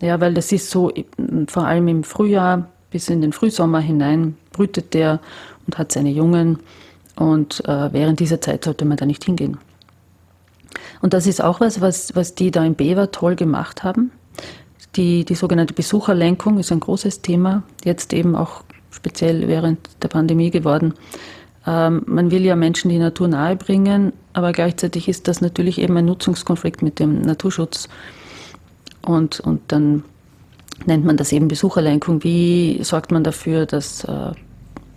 Ja, weil das ist so, vor allem im Frühjahr bis in den Frühsommer hinein brütet der und hat seine Jungen und äh, während dieser Zeit sollte man da nicht hingehen. Und das ist auch was, was, was die da in Bever toll gemacht haben. Die, die sogenannte Besucherlenkung ist ein großes Thema, jetzt eben auch speziell während der Pandemie geworden. Ähm, man will ja Menschen die Natur nahebringen, aber gleichzeitig ist das natürlich eben ein Nutzungskonflikt mit dem Naturschutz. Und, und dann nennt man das eben Besucherlenkung. Wie sorgt man dafür, dass äh,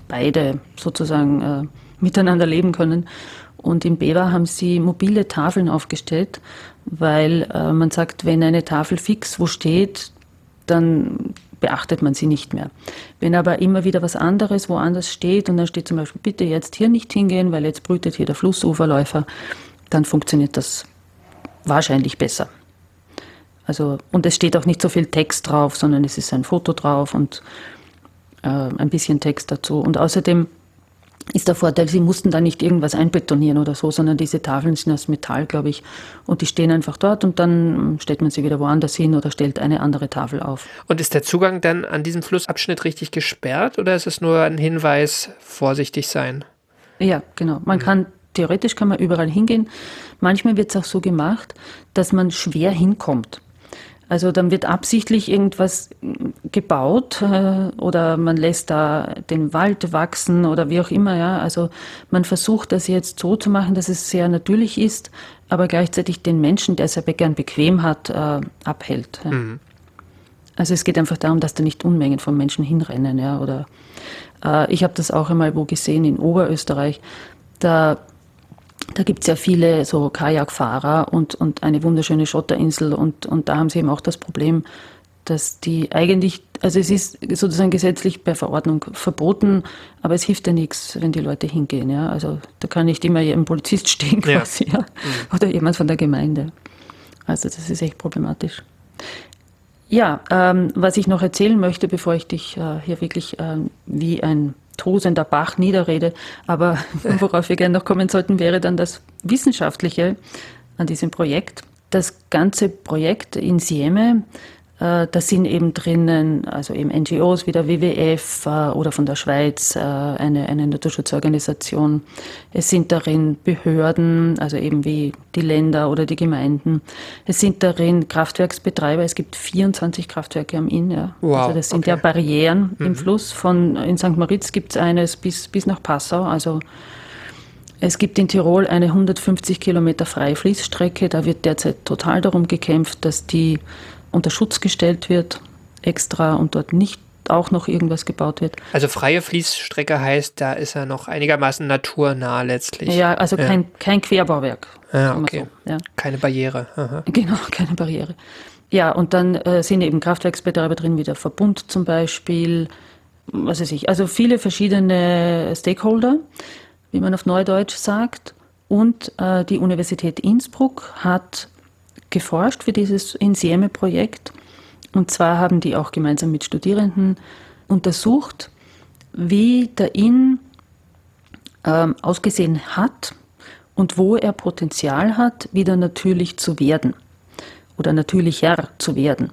beide sozusagen äh, miteinander leben können. Und in Bewa haben sie mobile Tafeln aufgestellt, weil äh, man sagt, wenn eine Tafel fix wo steht, dann beachtet man sie nicht mehr. Wenn aber immer wieder was anderes woanders steht und dann steht zum Beispiel, bitte jetzt hier nicht hingehen, weil jetzt brütet hier der Flussuferläufer, dann funktioniert das wahrscheinlich besser. Also, und es steht auch nicht so viel Text drauf, sondern es ist ein Foto drauf und äh, ein bisschen Text dazu. Und außerdem ist der Vorteil, sie mussten da nicht irgendwas einbetonieren oder so, sondern diese Tafeln sind aus Metall, glaube ich, und die stehen einfach dort und dann stellt man sie wieder woanders hin oder stellt eine andere Tafel auf. Und ist der Zugang dann an diesem Flussabschnitt richtig gesperrt oder ist es nur ein Hinweis, vorsichtig sein? Ja, genau. Man mhm. kann, theoretisch kann man überall hingehen. Manchmal wird es auch so gemacht, dass man schwer hinkommt. Also dann wird absichtlich irgendwas gebaut äh, oder man lässt da den Wald wachsen oder wie auch immer. Ja. Also man versucht das jetzt so zu machen, dass es sehr natürlich ist, aber gleichzeitig den Menschen, der es ja gern bequem hat, äh, abhält. Ja. Mhm. Also es geht einfach darum, dass da nicht Unmengen von Menschen hinrennen. Ja. Oder äh, ich habe das auch einmal wo gesehen in Oberösterreich. Da da gibt es ja viele so Kajakfahrer und, und eine wunderschöne Schotterinsel und, und da haben sie eben auch das Problem, dass die eigentlich, also es ist sozusagen gesetzlich per Verordnung verboten, aber es hilft ja nichts, wenn die Leute hingehen. Ja? Also da kann nicht immer ein Polizist stehen quasi ja. ja? Mhm. oder jemand von der Gemeinde. Also das ist echt problematisch. Ja, ähm, was ich noch erzählen möchte, bevor ich dich äh, hier wirklich äh, wie ein tosender Bach niederrede. Aber worauf wir gerne noch kommen sollten, wäre dann das Wissenschaftliche an diesem Projekt. Das ganze Projekt in Sieme äh, da sind eben drinnen, also eben NGOs wie der WWF äh, oder von der Schweiz äh, eine, eine Naturschutzorganisation. Es sind darin Behörden, also eben wie die Länder oder die Gemeinden. Es sind darin Kraftwerksbetreiber. Es gibt 24 Kraftwerke am Inn. Ja. Wow, also das sind okay. ja Barrieren mhm. im Fluss. Von in St. Moritz gibt es eines bis, bis nach Passau. Also es gibt in Tirol eine 150 Kilometer freie Fließstrecke. Da wird derzeit total darum gekämpft, dass die unter Schutz gestellt wird, extra und dort nicht auch noch irgendwas gebaut wird. Also freie Fließstrecke heißt, da ist er noch einigermaßen naturnah letztlich. Ja, also ja. Kein, kein Querbauwerk. Ja, okay. So, ja. Keine Barriere. Aha. Genau, keine Barriere. Ja, und dann äh, sind eben Kraftwerksbetreiber drin, wie der Verbund zum Beispiel, was weiß ich, also viele verschiedene Stakeholder, wie man auf Neudeutsch sagt. Und äh, die Universität Innsbruck hat geforscht für dieses Insieme-Projekt. Und zwar haben die auch gemeinsam mit Studierenden untersucht, wie der Inn ähm, ausgesehen hat und wo er Potenzial hat, wieder natürlich zu werden oder natürlicher zu werden.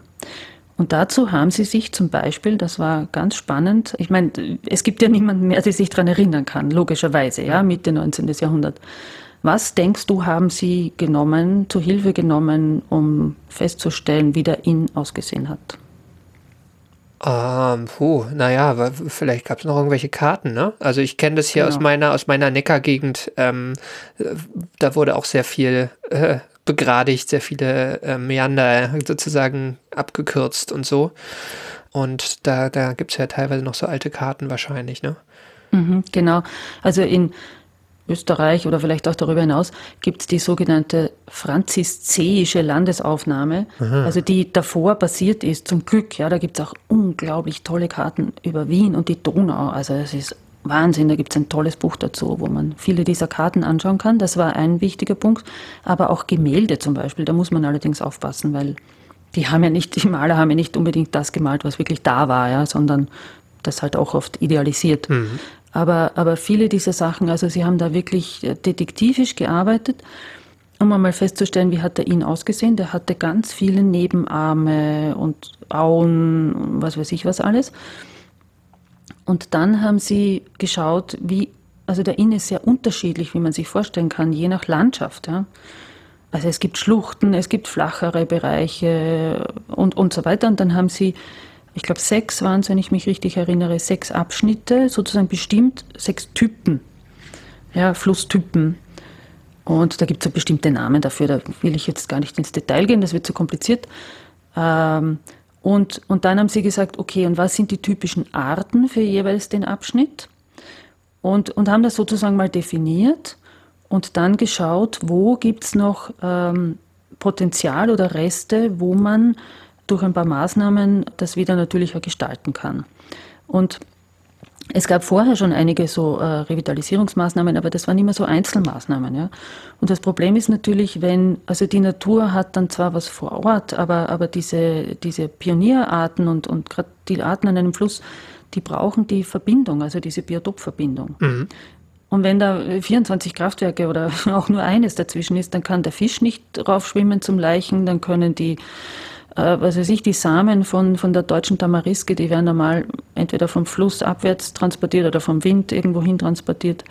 Und dazu haben sie sich zum Beispiel, das war ganz spannend, ich meine, es gibt ja niemanden mehr, der sich daran erinnern kann, logischerweise, ja, Mitte 19. Jahrhundert. Was denkst du, haben Sie genommen, zur Hilfe genommen, um festzustellen, wie der Inn ausgesehen hat? Ähm, puh, naja, vielleicht gab es noch irgendwelche Karten, ne? Also ich kenne das hier genau. aus meiner, aus meiner Neckargegend. Ähm, da wurde auch sehr viel äh, begradigt, sehr viele äh, Meander sozusagen abgekürzt und so. Und da, da gibt es ja teilweise noch so alte Karten wahrscheinlich, ne? Mhm, genau. Also in Österreich oder vielleicht auch darüber hinaus gibt es die sogenannte franziszeische Landesaufnahme, Aha. also die davor basiert ist, zum Glück. Ja, da gibt es auch unglaublich tolle Karten über Wien und die Donau. Also es ist Wahnsinn, da gibt es ein tolles Buch dazu, wo man viele dieser Karten anschauen kann. Das war ein wichtiger Punkt. Aber auch Gemälde zum Beispiel, da muss man allerdings aufpassen, weil die haben ja nicht, die Maler haben ja nicht unbedingt das gemalt, was wirklich da war, ja, sondern das halt auch oft idealisiert. Mhm. Aber, aber viele dieser Sachen, also sie haben da wirklich äh, detektivisch gearbeitet, um einmal festzustellen, wie hat er ihn ausgesehen. Der hatte ganz viele Nebenarme und Auen, was weiß ich was alles. Und dann haben sie geschaut, wie, also der Inn ist sehr unterschiedlich, wie man sich vorstellen kann, je nach Landschaft. Ja. Also es gibt Schluchten, es gibt flachere Bereiche und, und so weiter. Und dann haben sie ich glaube, sechs waren es, wenn ich mich richtig erinnere, sechs Abschnitte, sozusagen bestimmt, sechs Typen, ja, Flusstypen. Und da gibt es so bestimmte Namen dafür, da will ich jetzt gar nicht ins Detail gehen, das wird zu kompliziert. Ähm, und, und dann haben sie gesagt, okay, und was sind die typischen Arten für jeweils den Abschnitt? Und, und haben das sozusagen mal definiert und dann geschaut, wo gibt es noch ähm, Potenzial oder Reste, wo man durch ein paar Maßnahmen das wieder natürlicher gestalten kann. Und es gab vorher schon einige so äh, Revitalisierungsmaßnahmen, aber das waren immer so Einzelmaßnahmen. Ja? Und das Problem ist natürlich, wenn, also die Natur hat dann zwar was vor Ort, aber, aber diese, diese Pionierarten und, und gerade die Arten an einem Fluss, die brauchen die Verbindung, also diese Biotopverbindung. Mhm. Und wenn da 24 Kraftwerke oder auch nur eines dazwischen ist, dann kann der Fisch nicht raufschwimmen zum Leichen, dann können die was weiß ich, die Samen von, von der deutschen Tamariske, die werden normal entweder vom Fluss abwärts transportiert oder vom Wind irgendwo hin transportiert.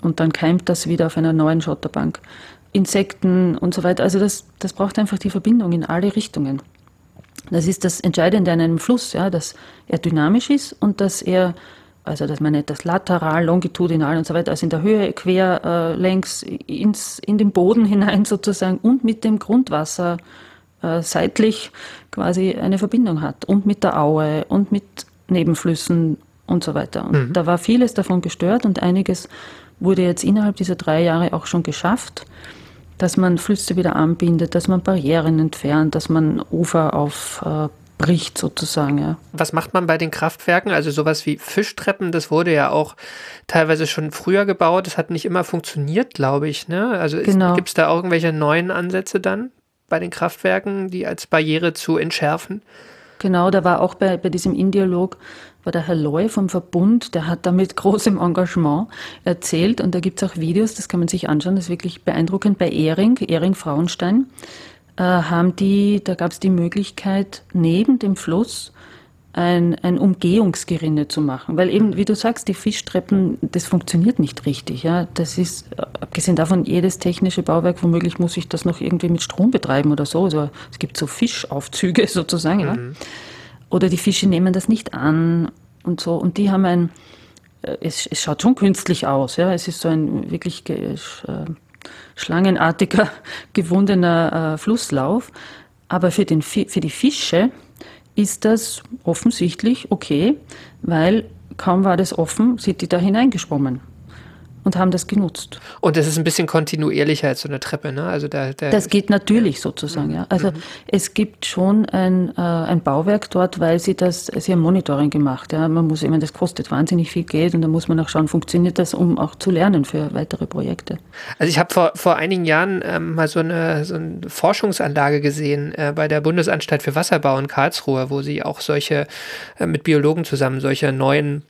Und dann keimt das wieder auf einer neuen Schotterbank. Insekten und so weiter. Also das, das braucht einfach die Verbindung in alle Richtungen. Das ist das Entscheidende an einem Fluss, ja, dass er dynamisch ist und dass er, also dass man nicht das lateral, longitudinal und so weiter, also in der Höhe, quer, äh, längs, ins, in den Boden hinein sozusagen und mit dem Grundwasser äh, seitlich quasi eine Verbindung hat und mit der Aue und mit Nebenflüssen und so weiter. Und mhm. da war vieles davon gestört und einiges wurde jetzt innerhalb dieser drei Jahre auch schon geschafft, dass man Flüsse wieder anbindet, dass man Barrieren entfernt, dass man Ufer aufbricht sozusagen. Ja. Was macht man bei den Kraftwerken? Also sowas wie Fischtreppen, das wurde ja auch teilweise schon früher gebaut. Das hat nicht immer funktioniert, glaube ich. Ne? Also genau. gibt es da irgendwelche neuen Ansätze dann? Bei den Kraftwerken, die als Barriere zu entschärfen? Genau, da war auch bei, bei diesem Indialog war der Herr Loy vom Verbund, der hat da mit großem Engagement erzählt und da gibt es auch Videos, das kann man sich anschauen, das ist wirklich beeindruckend. Bei Ehring, Ehring Frauenstein, äh, haben die, da gab es die Möglichkeit, neben dem Fluss ein, ein Umgehungsgerinne zu machen. Weil eben, wie du sagst, die Fischtreppen, das funktioniert nicht richtig. Ja? Das ist, abgesehen davon, jedes technische Bauwerk, womöglich muss ich das noch irgendwie mit Strom betreiben oder so. Also es gibt so Fischaufzüge sozusagen. Mhm. Ja? Oder die Fische nehmen das nicht an und so. Und die haben ein, äh, es, es schaut schon künstlich aus. Ja? Es ist so ein wirklich äh, schlangenartiger, gewundener äh, Flusslauf. Aber für, den, für die Fische ist das offensichtlich okay, weil kaum war das offen, sind die da hineingeschwommen und haben das genutzt. Und das ist ein bisschen kontinuierlicher als so eine Treppe, ne? Also da, da das geht natürlich sozusagen, ja. Also mhm. es gibt schon ein, äh, ein Bauwerk dort, weil sie das, sie haben Monitoring gemacht, ja. Man muss immer, das kostet wahnsinnig viel Geld und da muss man auch schauen, funktioniert das, um auch zu lernen für weitere Projekte. Also ich habe vor, vor einigen Jahren ähm, mal so eine, so eine Forschungsanlage gesehen äh, bei der Bundesanstalt für Wasserbau in Karlsruhe, wo sie auch solche äh, mit Biologen zusammen solche neuen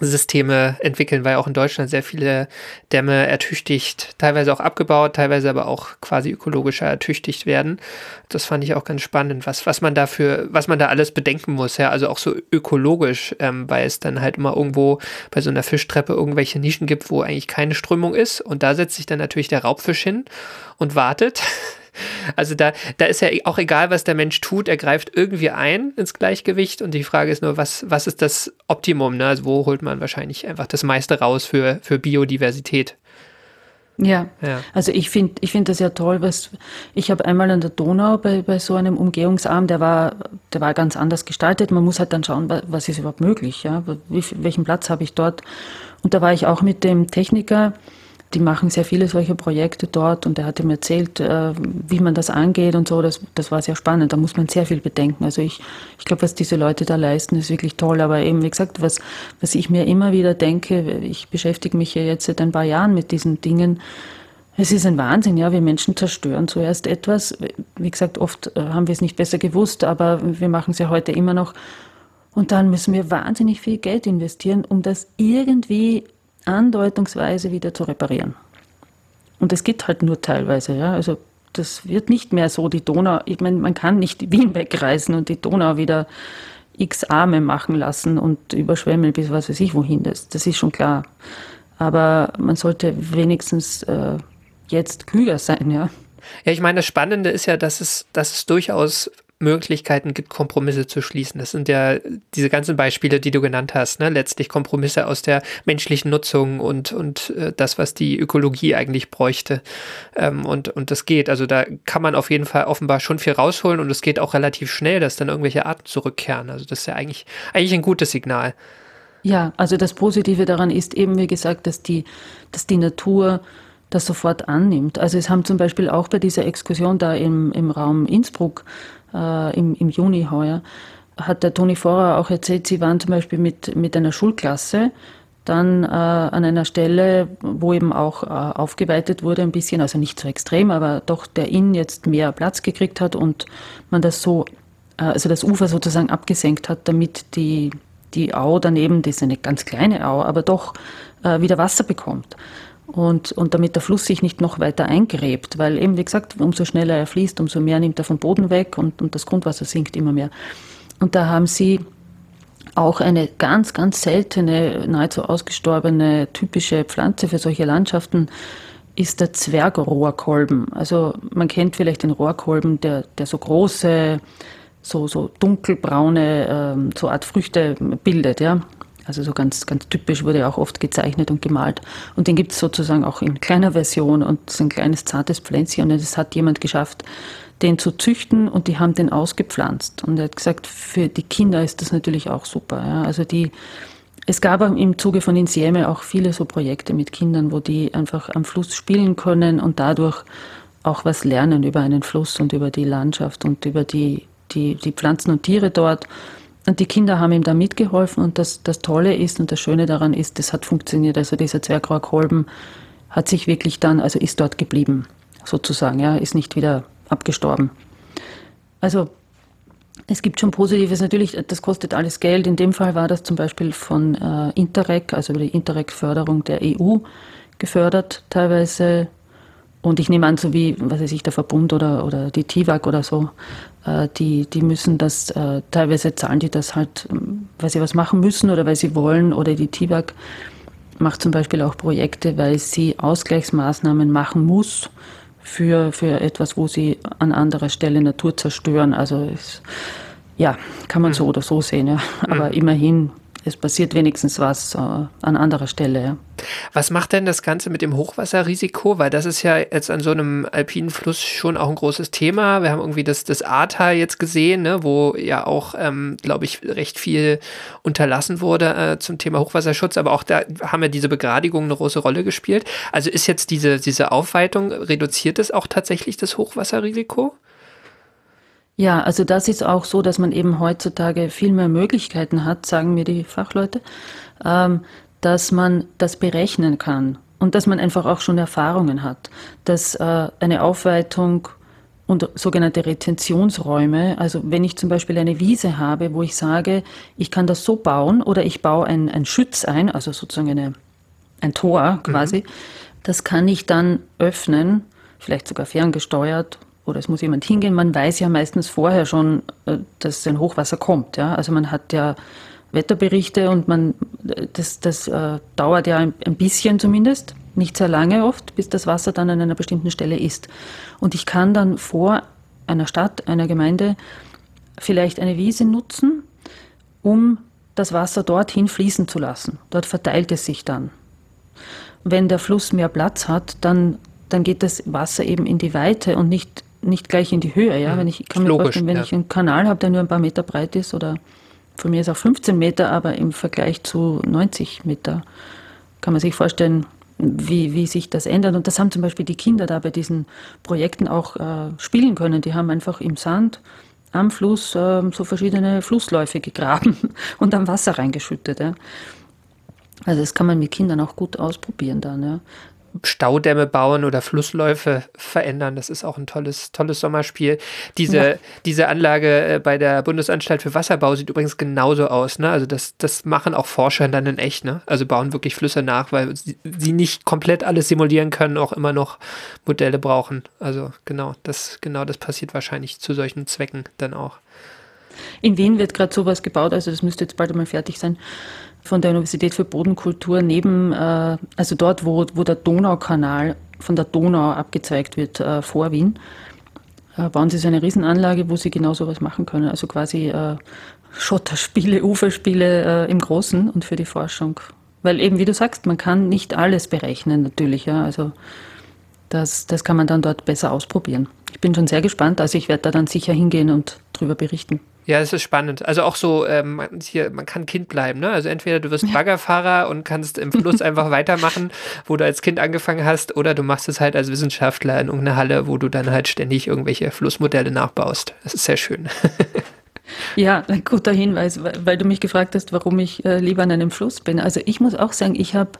Systeme entwickeln, weil auch in Deutschland sehr viele Dämme ertüchtigt, teilweise auch abgebaut, teilweise aber auch quasi ökologischer ertüchtigt werden. Das fand ich auch ganz spannend, was, was man dafür, was man da alles bedenken muss, ja, also auch so ökologisch, ähm, weil es dann halt immer irgendwo bei so einer Fischtreppe irgendwelche Nischen gibt, wo eigentlich keine Strömung ist. Und da setzt sich dann natürlich der Raubfisch hin und wartet also da, da ist ja auch egal, was der Mensch tut, er greift irgendwie ein ins Gleichgewicht und die Frage ist nur, was, was ist das Optimum? Ne? Also wo holt man wahrscheinlich einfach das meiste raus für, für Biodiversität? Ja. ja, also ich finde ich finde das ja toll, was ich habe einmal an der Donau bei, bei so einem Umgehungsarm, der war, der war ganz anders gestaltet. Man muss halt dann schauen, was ist überhaupt möglich, ja, Wie, welchen Platz habe ich dort. Und da war ich auch mit dem Techniker, die machen sehr viele solche Projekte dort und er hatte mir erzählt, äh, wie man das angeht und so. Das, das war sehr spannend. Da muss man sehr viel bedenken. Also ich, ich glaube, was diese Leute da leisten, ist wirklich toll. Aber eben, wie gesagt, was, was ich mir immer wieder denke, ich beschäftige mich ja jetzt seit ein paar Jahren mit diesen Dingen. Es ist ein Wahnsinn, ja. Wir Menschen zerstören zuerst etwas. Wie gesagt, oft äh, haben wir es nicht besser gewusst, aber wir machen es ja heute immer noch. Und dann müssen wir wahnsinnig viel Geld investieren, um das irgendwie andeutungsweise wieder zu reparieren. Und es geht halt nur teilweise, ja. Also das wird nicht mehr so die Donau, ich meine, man kann nicht Wien wegreißen und die Donau wieder x Arme machen lassen und überschwemmen bis was weiß ich wohin. Das, das ist schon klar. Aber man sollte wenigstens äh, jetzt klüger sein, ja. Ja, ich meine, das Spannende ist ja, dass es, dass es durchaus Möglichkeiten gibt, Kompromisse zu schließen. Das sind ja diese ganzen Beispiele, die du genannt hast, ne? letztlich Kompromisse aus der menschlichen Nutzung und, und äh, das, was die Ökologie eigentlich bräuchte. Ähm, und, und das geht. Also da kann man auf jeden Fall offenbar schon viel rausholen und es geht auch relativ schnell, dass dann irgendwelche Arten zurückkehren. Also das ist ja eigentlich, eigentlich ein gutes Signal. Ja, also das Positive daran ist eben, wie gesagt, dass die, dass die Natur das sofort annimmt. Also es haben zum Beispiel auch bei dieser Exkursion da im, im Raum Innsbruck äh, im, im Juni heuer, hat der Toni Vorer auch erzählt, sie waren zum Beispiel mit, mit einer Schulklasse dann äh, an einer Stelle, wo eben auch äh, aufgeweitet wurde ein bisschen, also nicht so extrem, aber doch der Inn jetzt mehr Platz gekriegt hat und man das so, äh, also das Ufer sozusagen abgesenkt hat, damit die, die Au daneben, das ist eine ganz kleine Au, aber doch äh, wieder Wasser bekommt und, und damit der Fluss sich nicht noch weiter eingräbt, weil eben, wie gesagt, umso schneller er fließt, umso mehr nimmt er vom Boden weg und, und das Grundwasser sinkt immer mehr. Und da haben sie auch eine ganz, ganz seltene, nahezu ausgestorbene typische Pflanze für solche Landschaften ist der Zwergrohrkolben. Also man kennt vielleicht den Rohrkolben, der, der so große, so, so dunkelbraune, ähm, so Art Früchte bildet, ja. Also so ganz, ganz typisch wurde auch oft gezeichnet und gemalt. Und den gibt es sozusagen auch in kleiner Version und es ist ein kleines zartes Pflänzchen und es hat jemand geschafft, den zu züchten und die haben den ausgepflanzt. Und er hat gesagt, für die Kinder ist das natürlich auch super. Ja. Also die, es gab im Zuge von Insieme auch viele so Projekte mit Kindern, wo die einfach am Fluss spielen können und dadurch auch was lernen über einen Fluss und über die Landschaft und über die, die, die Pflanzen und Tiere dort. Und die Kinder haben ihm da mitgeholfen und das, das Tolle ist und das Schöne daran ist, das hat funktioniert. Also dieser Zwergrohrkolben hat sich wirklich dann, also ist dort geblieben, sozusagen, ja, ist nicht wieder abgestorben. Also Es gibt schon Positives, natürlich, das kostet alles Geld. In dem Fall war das zum Beispiel von äh, Interreg, also die Interreg-Förderung der EU gefördert, teilweise. Und ich nehme an, so wie, was weiß ich, der Verbund oder, oder die TIWAG oder so, die, die müssen das, äh, teilweise zahlen die das halt, ähm, weil sie was machen müssen oder weil sie wollen. Oder die TIWAG macht zum Beispiel auch Projekte, weil sie Ausgleichsmaßnahmen machen muss für, für etwas, wo sie an anderer Stelle Natur zerstören. Also es, ja, kann man so mhm. oder so sehen. Ja. Aber mhm. immerhin es passiert wenigstens was äh, an anderer Stelle. Ja. Was macht denn das Ganze mit dem Hochwasserrisiko? Weil das ist ja jetzt an so einem alpinen Fluss schon auch ein großes Thema. Wir haben irgendwie das, das Ahrtal jetzt gesehen, ne, wo ja auch, ähm, glaube ich, recht viel unterlassen wurde äh, zum Thema Hochwasserschutz. Aber auch da haben ja diese Begradigungen eine große Rolle gespielt. Also ist jetzt diese, diese Aufweitung, reduziert es auch tatsächlich das Hochwasserrisiko? Ja, also das ist auch so, dass man eben heutzutage viel mehr Möglichkeiten hat, sagen mir die Fachleute, ähm, dass man das berechnen kann und dass man einfach auch schon Erfahrungen hat, dass äh, eine Aufweitung und sogenannte Retentionsräume, also wenn ich zum Beispiel eine Wiese habe, wo ich sage, ich kann das so bauen oder ich baue ein, ein Schütz ein, also sozusagen eine, ein Tor quasi, mhm. das kann ich dann öffnen, vielleicht sogar ferngesteuert oder es muss jemand hingehen. Man weiß ja meistens vorher schon, äh, dass ein Hochwasser kommt. Ja? Also man hat ja Wetterberichte und man, das, das äh, dauert ja ein, ein bisschen zumindest, nicht sehr lange oft, bis das Wasser dann an einer bestimmten Stelle ist. Und ich kann dann vor einer Stadt, einer Gemeinde vielleicht eine Wiese nutzen, um das Wasser dorthin fließen zu lassen. Dort verteilt es sich dann. Wenn der Fluss mehr Platz hat, dann, dann geht das Wasser eben in die Weite und nicht nicht gleich in die Höhe. Ja? Mhm. Wenn ich, kann mir Logisch, vorstellen, wenn ja. ich einen Kanal habe, der nur ein paar Meter breit ist oder von mir ist auch 15 Meter, aber im Vergleich zu 90 Meter kann man sich vorstellen, wie, wie sich das ändert. Und das haben zum Beispiel die Kinder da bei diesen Projekten auch äh, spielen können. Die haben einfach im Sand am Fluss äh, so verschiedene Flussläufe gegraben und dann Wasser reingeschüttet. Ja. Also das kann man mit Kindern auch gut ausprobieren dann. Ja. Staudämme bauen oder Flussläufe verändern. Das ist auch ein tolles, tolles Sommerspiel. Diese, ja. diese Anlage äh, bei der Bundesanstalt für Wasserbau sieht übrigens genauso aus. Ne? Also das, das machen auch Forscher dann in echt. Ne? Also bauen wirklich Flüsse nach, weil sie, sie nicht komplett alles simulieren können, auch immer noch Modelle brauchen. Also genau, das, genau das passiert wahrscheinlich zu solchen Zwecken dann auch. In Wien wird gerade sowas gebaut, also das müsste jetzt bald einmal fertig sein von der Universität für Bodenkultur neben, äh, also dort, wo, wo der Donaukanal von der Donau abgezweigt wird, äh, vor Wien, äh, bauen sie so eine Riesenanlage, wo sie genau sowas machen können. Also quasi äh, Schotterspiele, Uferspiele äh, im Großen und für die Forschung. Weil eben, wie du sagst, man kann nicht alles berechnen natürlich. Ja? Also das, das kann man dann dort besser ausprobieren. Ich bin schon sehr gespannt, also ich werde da dann sicher hingehen und drüber berichten. Ja, das ist spannend. Also auch so, ähm, hier, man kann Kind bleiben, ne? Also entweder du wirst Baggerfahrer und kannst im Fluss einfach weitermachen, wo du als Kind angefangen hast, oder du machst es halt als Wissenschaftler in irgendeiner Halle, wo du dann halt ständig irgendwelche Flussmodelle nachbaust. Das ist sehr schön. Ja, ein guter Hinweis, weil du mich gefragt hast, warum ich äh, lieber an einem Fluss bin. Also ich muss auch sagen, ich habe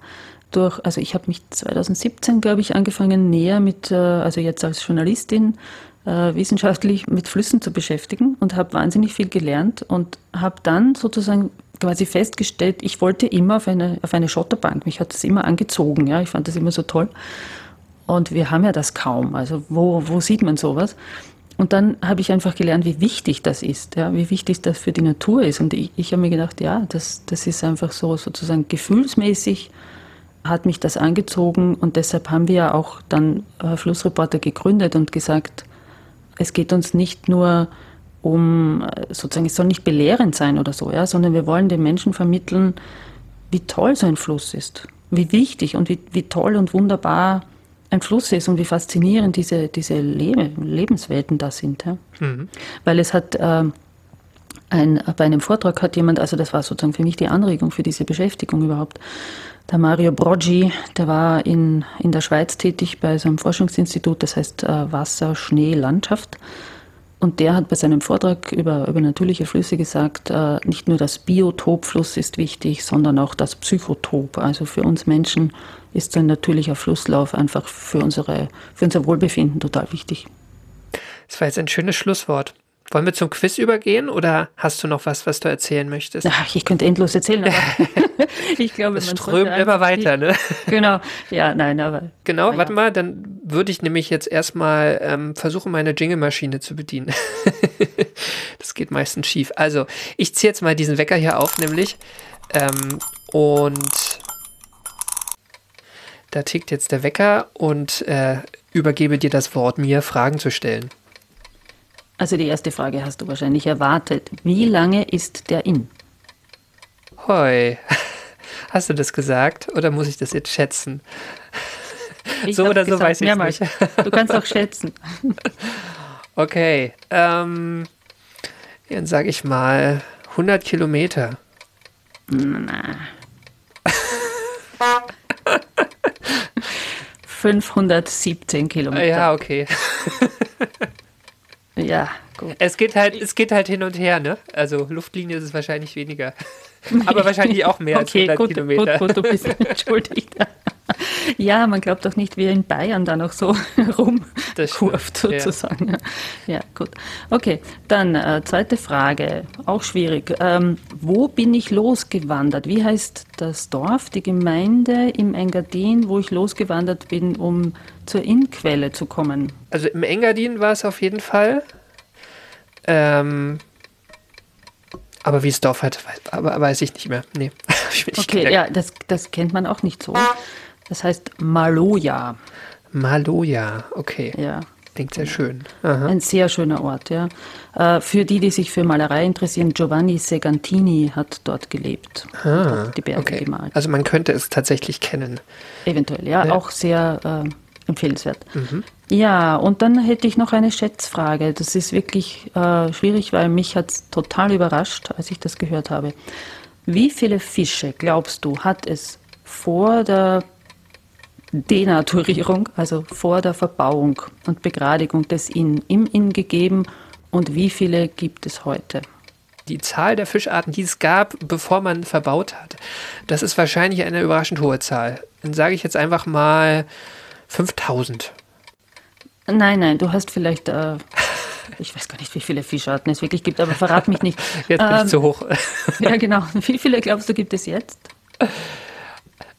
durch, also ich habe mich 2017, glaube ich, angefangen näher mit, äh, also jetzt als Journalistin äh, wissenschaftlich mit Flüssen zu beschäftigen und habe wahnsinnig viel gelernt und habe dann sozusagen quasi festgestellt, ich wollte immer auf eine, auf eine Schotterbank. Mich hat das immer angezogen, ja, ich fand das immer so toll. Und wir haben ja das kaum. Also wo, wo sieht man sowas? Und dann habe ich einfach gelernt, wie wichtig das ist, ja, wie wichtig das für die Natur ist. Und ich, ich habe mir gedacht, ja, das, das ist einfach so sozusagen gefühlsmäßig hat mich das angezogen und deshalb haben wir ja auch dann äh, Flussreporter gegründet und gesagt, es geht uns nicht nur um, sozusagen, es soll nicht belehrend sein oder so, ja, sondern wir wollen den Menschen vermitteln, wie toll so ein Fluss ist, wie wichtig und wie, wie toll und wunderbar ein Fluss ist und wie faszinierend diese, diese Lebe, Lebenswelten da sind. Ja. Mhm. Weil es hat äh, ein, bei einem Vortrag hat jemand, also das war sozusagen für mich die Anregung für diese Beschäftigung überhaupt, der Mario Broggi, der war in, in der Schweiz tätig bei so einem Forschungsinstitut, das heißt äh, Wasser, Schnee, Landschaft. Und der hat bei seinem Vortrag über, über natürliche Flüsse gesagt, äh, nicht nur das Biotopfluss ist wichtig, sondern auch das Psychotop. Also für uns Menschen ist so ein natürlicher Flusslauf einfach für, unsere, für unser Wohlbefinden total wichtig. Das war jetzt ein schönes Schlusswort. Wollen wir zum Quiz übergehen oder hast du noch was, was du erzählen möchtest? Ach, ich könnte endlos erzählen, aber ich glaube, es strömt immer weiter, ne? Genau, ja, nein, aber. Genau, warte mal, dann würde ich nämlich jetzt erstmal ähm, versuchen, meine Jingle-Maschine zu bedienen. das geht meistens schief. Also, ich ziehe jetzt mal diesen Wecker hier auf, nämlich. Ähm, und da tickt jetzt der Wecker und äh, übergebe dir das Wort, mir Fragen zu stellen. Also die erste Frage hast du wahrscheinlich erwartet. Wie lange ist der in? Hoi. Hast du das gesagt oder muss ich das jetzt schätzen? Ich so oder so gesagt, weiß ich mehrmals. nicht. Du kannst auch schätzen. Okay, ähm, dann sage ich mal 100 Kilometer. Na. 517 Kilometer. Ja, okay. Ja, gut. Es geht halt, es geht halt hin und her, ne? Also Luftlinie ist es wahrscheinlich weniger. Aber wahrscheinlich auch mehr okay, als 100 gut, Kilometer. Gut, gut, du bist entschuldigt. Ja, man glaubt doch nicht, wie er in Bayern da noch so rumkurft, sozusagen. Ja. ja. gut. Okay, dann äh, zweite Frage, auch schwierig. Ähm, wo bin ich losgewandert? Wie heißt das Dorf, die Gemeinde im Engadin, wo ich losgewandert bin, um zur Innquelle zu kommen? Also im Engadin war es auf jeden Fall. Ähm, aber wie es Dorf hat, weiß, weiß ich nicht mehr. Nee. okay, gedacht. ja, das, das kennt man auch nicht so. Das heißt Maloja. Maloja, okay. Ja. Klingt sehr schön. Aha. Ein sehr schöner Ort, ja. Äh, für die, die sich für Malerei interessieren, Giovanni Segantini hat dort gelebt. Ah, hat die Berge okay. gemalt. Also man könnte es tatsächlich kennen. Eventuell, ja. ja. Auch sehr äh, empfehlenswert. Mhm. Ja, und dann hätte ich noch eine Schätzfrage. Das ist wirklich äh, schwierig, weil mich hat es total überrascht, als ich das gehört habe. Wie viele Fische, glaubst du, hat es vor der Denaturierung, also vor der Verbauung und Begradigung des Inn im Inn gegeben und wie viele gibt es heute? Die Zahl der Fischarten, die es gab, bevor man verbaut hat, das ist wahrscheinlich eine überraschend hohe Zahl. Dann sage ich jetzt einfach mal 5000. Nein, nein, du hast vielleicht, äh, ich weiß gar nicht, wie viele Fischarten es wirklich gibt, aber verrat mich nicht. Jetzt bin ähm, ich zu hoch. ja, genau. Wie viele glaubst du gibt es jetzt?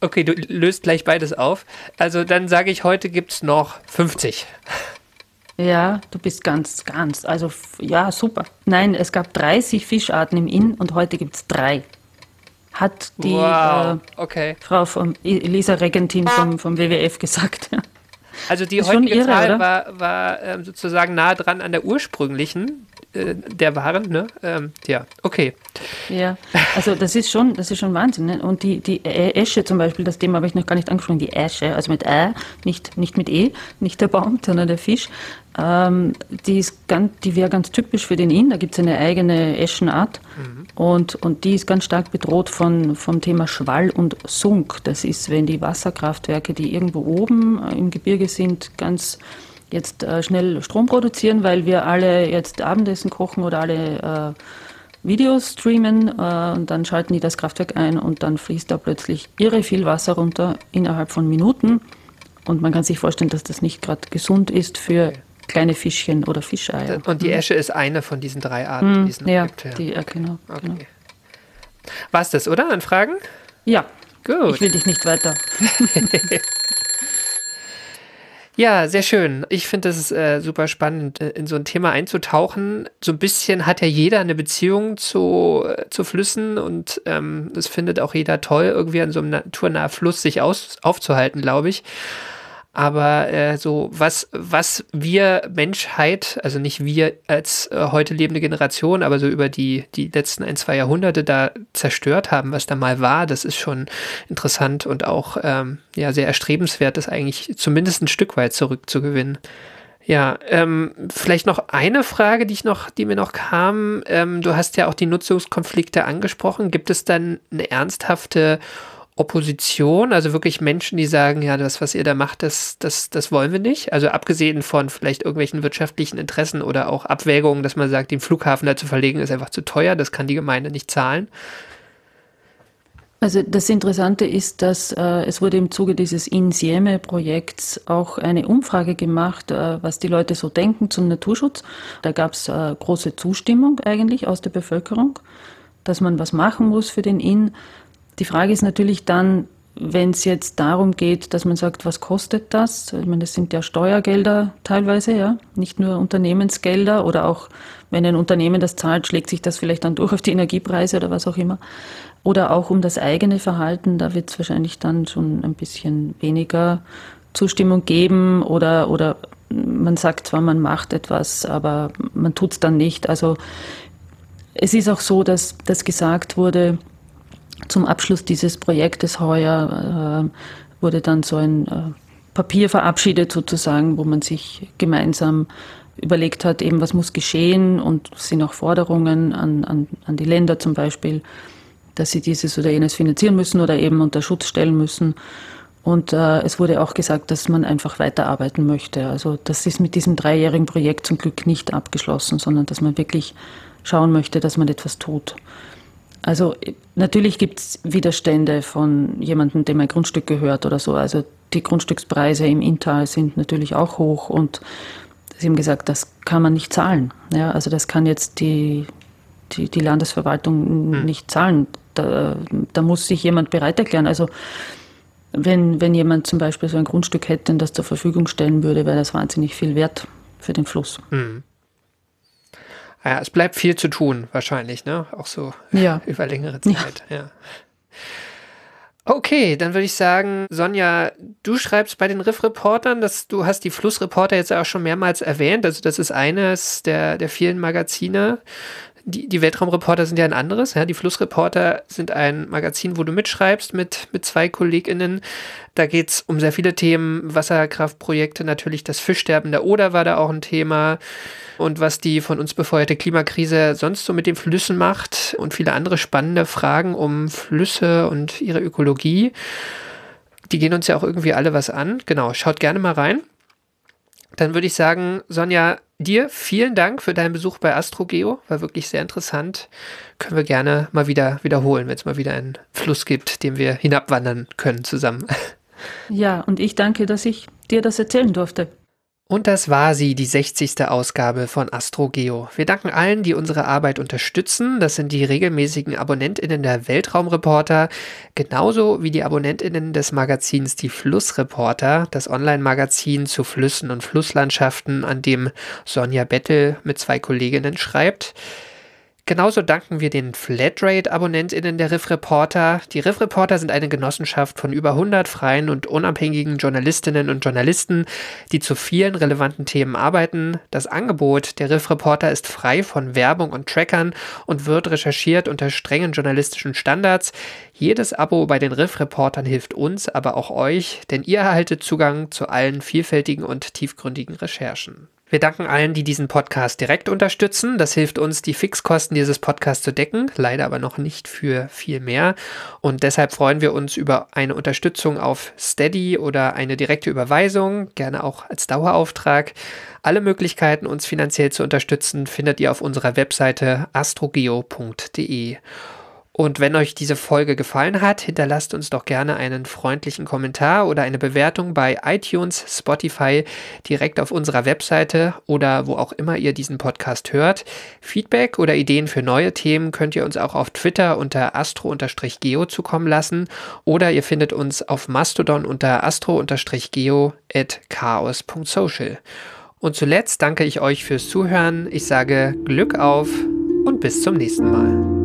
Okay, du löst gleich beides auf. Also dann sage ich, heute gibt es noch 50. Ja, du bist ganz, ganz, also ja, super. Nein, es gab 30 Fischarten im Inn und heute gibt es drei. Hat die wow, äh, okay. Frau von Elisa Regentin vom, vom WWF gesagt. Ja. Also die heutige irre, Zahl war, war ähm, sozusagen nah dran an der ursprünglichen äh, der Waren, ne? Ähm, ja, okay. Ja, also das ist schon, das ist schon Wahnsinn. Ne? Und die, die Esche zum Beispiel, das Thema habe ich noch gar nicht angesprochen, die Esche, also mit Ä, nicht, nicht mit E, nicht der Baum, sondern der Fisch, ähm, die, ist ganz, die wäre ganz typisch für den Inn. Da gibt es eine eigene Eschenart mhm. und, und die ist ganz stark bedroht von, vom Thema Schwall und Sunk. Das ist, wenn die Wasserkraftwerke, die irgendwo oben im Gebirge sind, ganz jetzt äh, schnell Strom produzieren, weil wir alle jetzt Abendessen kochen oder alle äh, Videos streamen äh, und dann schalten die das Kraftwerk ein und dann fließt da plötzlich irre viel Wasser runter innerhalb von Minuten. Und man kann sich vorstellen, dass das nicht gerade gesund ist für kleine Fischchen oder Fischeier. Und die mhm. Esche ist eine von diesen drei Arten, die es noch ja, gibt. Ja, die, ja, genau. Okay. genau. War es das, oder? An Fragen? Ja. Gut. Ich will dich nicht weiter. Ja, sehr schön. Ich finde es äh, super spannend, äh, in so ein Thema einzutauchen. So ein bisschen hat ja jeder eine Beziehung zu, äh, zu Flüssen und ähm, das findet auch jeder toll, irgendwie an so einem naturnahen Fluss sich aus, aufzuhalten, glaube ich. Aber äh, so, was, was wir Menschheit, also nicht wir als äh, heute lebende Generation, aber so über die, die letzten ein, zwei Jahrhunderte da zerstört haben, was da mal war, das ist schon interessant und auch ähm, ja, sehr erstrebenswert, das eigentlich zumindest ein Stück weit zurückzugewinnen. Ja, ähm, vielleicht noch eine Frage, die ich noch, die mir noch kam. Ähm, du hast ja auch die Nutzungskonflikte angesprochen. Gibt es dann eine ernsthafte Opposition, also wirklich Menschen, die sagen, ja, das, was ihr da macht, das, das, das wollen wir nicht. Also abgesehen von vielleicht irgendwelchen wirtschaftlichen Interessen oder auch Abwägungen, dass man sagt, den Flughafen da zu verlegen, ist einfach zu teuer, das kann die Gemeinde nicht zahlen. Also das Interessante ist, dass äh, es wurde im Zuge dieses Insieme-Projekts auch eine Umfrage gemacht, äh, was die Leute so denken zum Naturschutz. Da gab es äh, große Zustimmung eigentlich aus der Bevölkerung, dass man was machen muss für den Inn. Die Frage ist natürlich dann, wenn es jetzt darum geht, dass man sagt, was kostet das? Ich meine, das sind ja Steuergelder teilweise, ja, nicht nur Unternehmensgelder oder auch, wenn ein Unternehmen das zahlt, schlägt sich das vielleicht dann durch auf die Energiepreise oder was auch immer. Oder auch um das eigene Verhalten, da wird es wahrscheinlich dann schon ein bisschen weniger Zustimmung geben oder, oder man sagt zwar, man macht etwas, aber man tut es dann nicht. Also es ist auch so, dass das gesagt wurde, zum Abschluss dieses Projektes heuer äh, wurde dann so ein äh, Papier verabschiedet sozusagen, wo man sich gemeinsam überlegt hat, eben was muss geschehen und sind auch Forderungen an, an, an die Länder zum Beispiel, dass sie dieses oder jenes finanzieren müssen oder eben unter Schutz stellen müssen. Und äh, es wurde auch gesagt, dass man einfach weiterarbeiten möchte. Also das ist mit diesem dreijährigen Projekt zum Glück nicht abgeschlossen, sondern dass man wirklich schauen möchte, dass man etwas tut. Also natürlich gibt es Widerstände von jemandem, dem ein Grundstück gehört oder so. Also die Grundstückspreise im Inntal sind natürlich auch hoch und Sie haben gesagt, das kann man nicht zahlen. Ja, also das kann jetzt die, die, die Landesverwaltung hm. nicht zahlen. Da, da, muss sich jemand bereit erklären. Also wenn, wenn jemand zum Beispiel so ein Grundstück hätte und das zur Verfügung stellen würde, wäre das wahnsinnig viel wert für den Fluss. Hm. Ja, es bleibt viel zu tun, wahrscheinlich, ne? Auch so ja. über längere Zeit, ja. ja. Okay, dann würde ich sagen, Sonja, du schreibst bei den Riff-Reportern, dass du hast die Flussreporter jetzt auch schon mehrmals erwähnt. Also das ist eines der, der vielen Magazine. Die, die Weltraumreporter sind ja ein anderes. Ja? Die Flussreporter sind ein Magazin, wo du mitschreibst mit, mit zwei KollegInnen. Da geht es um sehr viele Themen, Wasserkraftprojekte, natürlich das Fischsterben der Oder war da auch ein Thema und was die von uns befeuerte Klimakrise sonst so mit den Flüssen macht und viele andere spannende Fragen um Flüsse und ihre Ökologie. Die gehen uns ja auch irgendwie alle was an. Genau, schaut gerne mal rein. Dann würde ich sagen, Sonja, dir vielen Dank für deinen Besuch bei AstroGeo. War wirklich sehr interessant. Können wir gerne mal wieder wiederholen, wenn es mal wieder einen Fluss gibt, den wir hinabwandern können zusammen. Ja, und ich danke, dass ich dir das erzählen durfte. Und das war sie, die 60. Ausgabe von AstroGeo. Wir danken allen, die unsere Arbeit unterstützen. Das sind die regelmäßigen AbonnentInnen der Weltraumreporter, genauso wie die AbonnentInnen des Magazins Die Flussreporter, das Online-Magazin zu Flüssen und Flusslandschaften, an dem Sonja Bettel mit zwei Kolleginnen schreibt. Genauso danken wir den Flatrate-AbonnentInnen der Riff Reporter. Die Riff Reporter sind eine Genossenschaft von über 100 freien und unabhängigen Journalistinnen und Journalisten, die zu vielen relevanten Themen arbeiten. Das Angebot der Riff Reporter ist frei von Werbung und Trackern und wird recherchiert unter strengen journalistischen Standards. Jedes Abo bei den Riff Reportern hilft uns, aber auch euch, denn ihr erhaltet Zugang zu allen vielfältigen und tiefgründigen Recherchen. Wir danken allen, die diesen Podcast direkt unterstützen. Das hilft uns, die Fixkosten dieses Podcasts zu decken, leider aber noch nicht für viel mehr. Und deshalb freuen wir uns über eine Unterstützung auf Steady oder eine direkte Überweisung, gerne auch als Dauerauftrag. Alle Möglichkeiten, uns finanziell zu unterstützen, findet ihr auf unserer Webseite astrogeo.de. Und wenn euch diese Folge gefallen hat, hinterlasst uns doch gerne einen freundlichen Kommentar oder eine Bewertung bei iTunes, Spotify, direkt auf unserer Webseite oder wo auch immer ihr diesen Podcast hört. Feedback oder Ideen für neue Themen könnt ihr uns auch auf Twitter unter astro-geo zukommen lassen oder ihr findet uns auf Mastodon unter astro-geo at chaos.social. Und zuletzt danke ich euch fürs Zuhören. Ich sage Glück auf und bis zum nächsten Mal.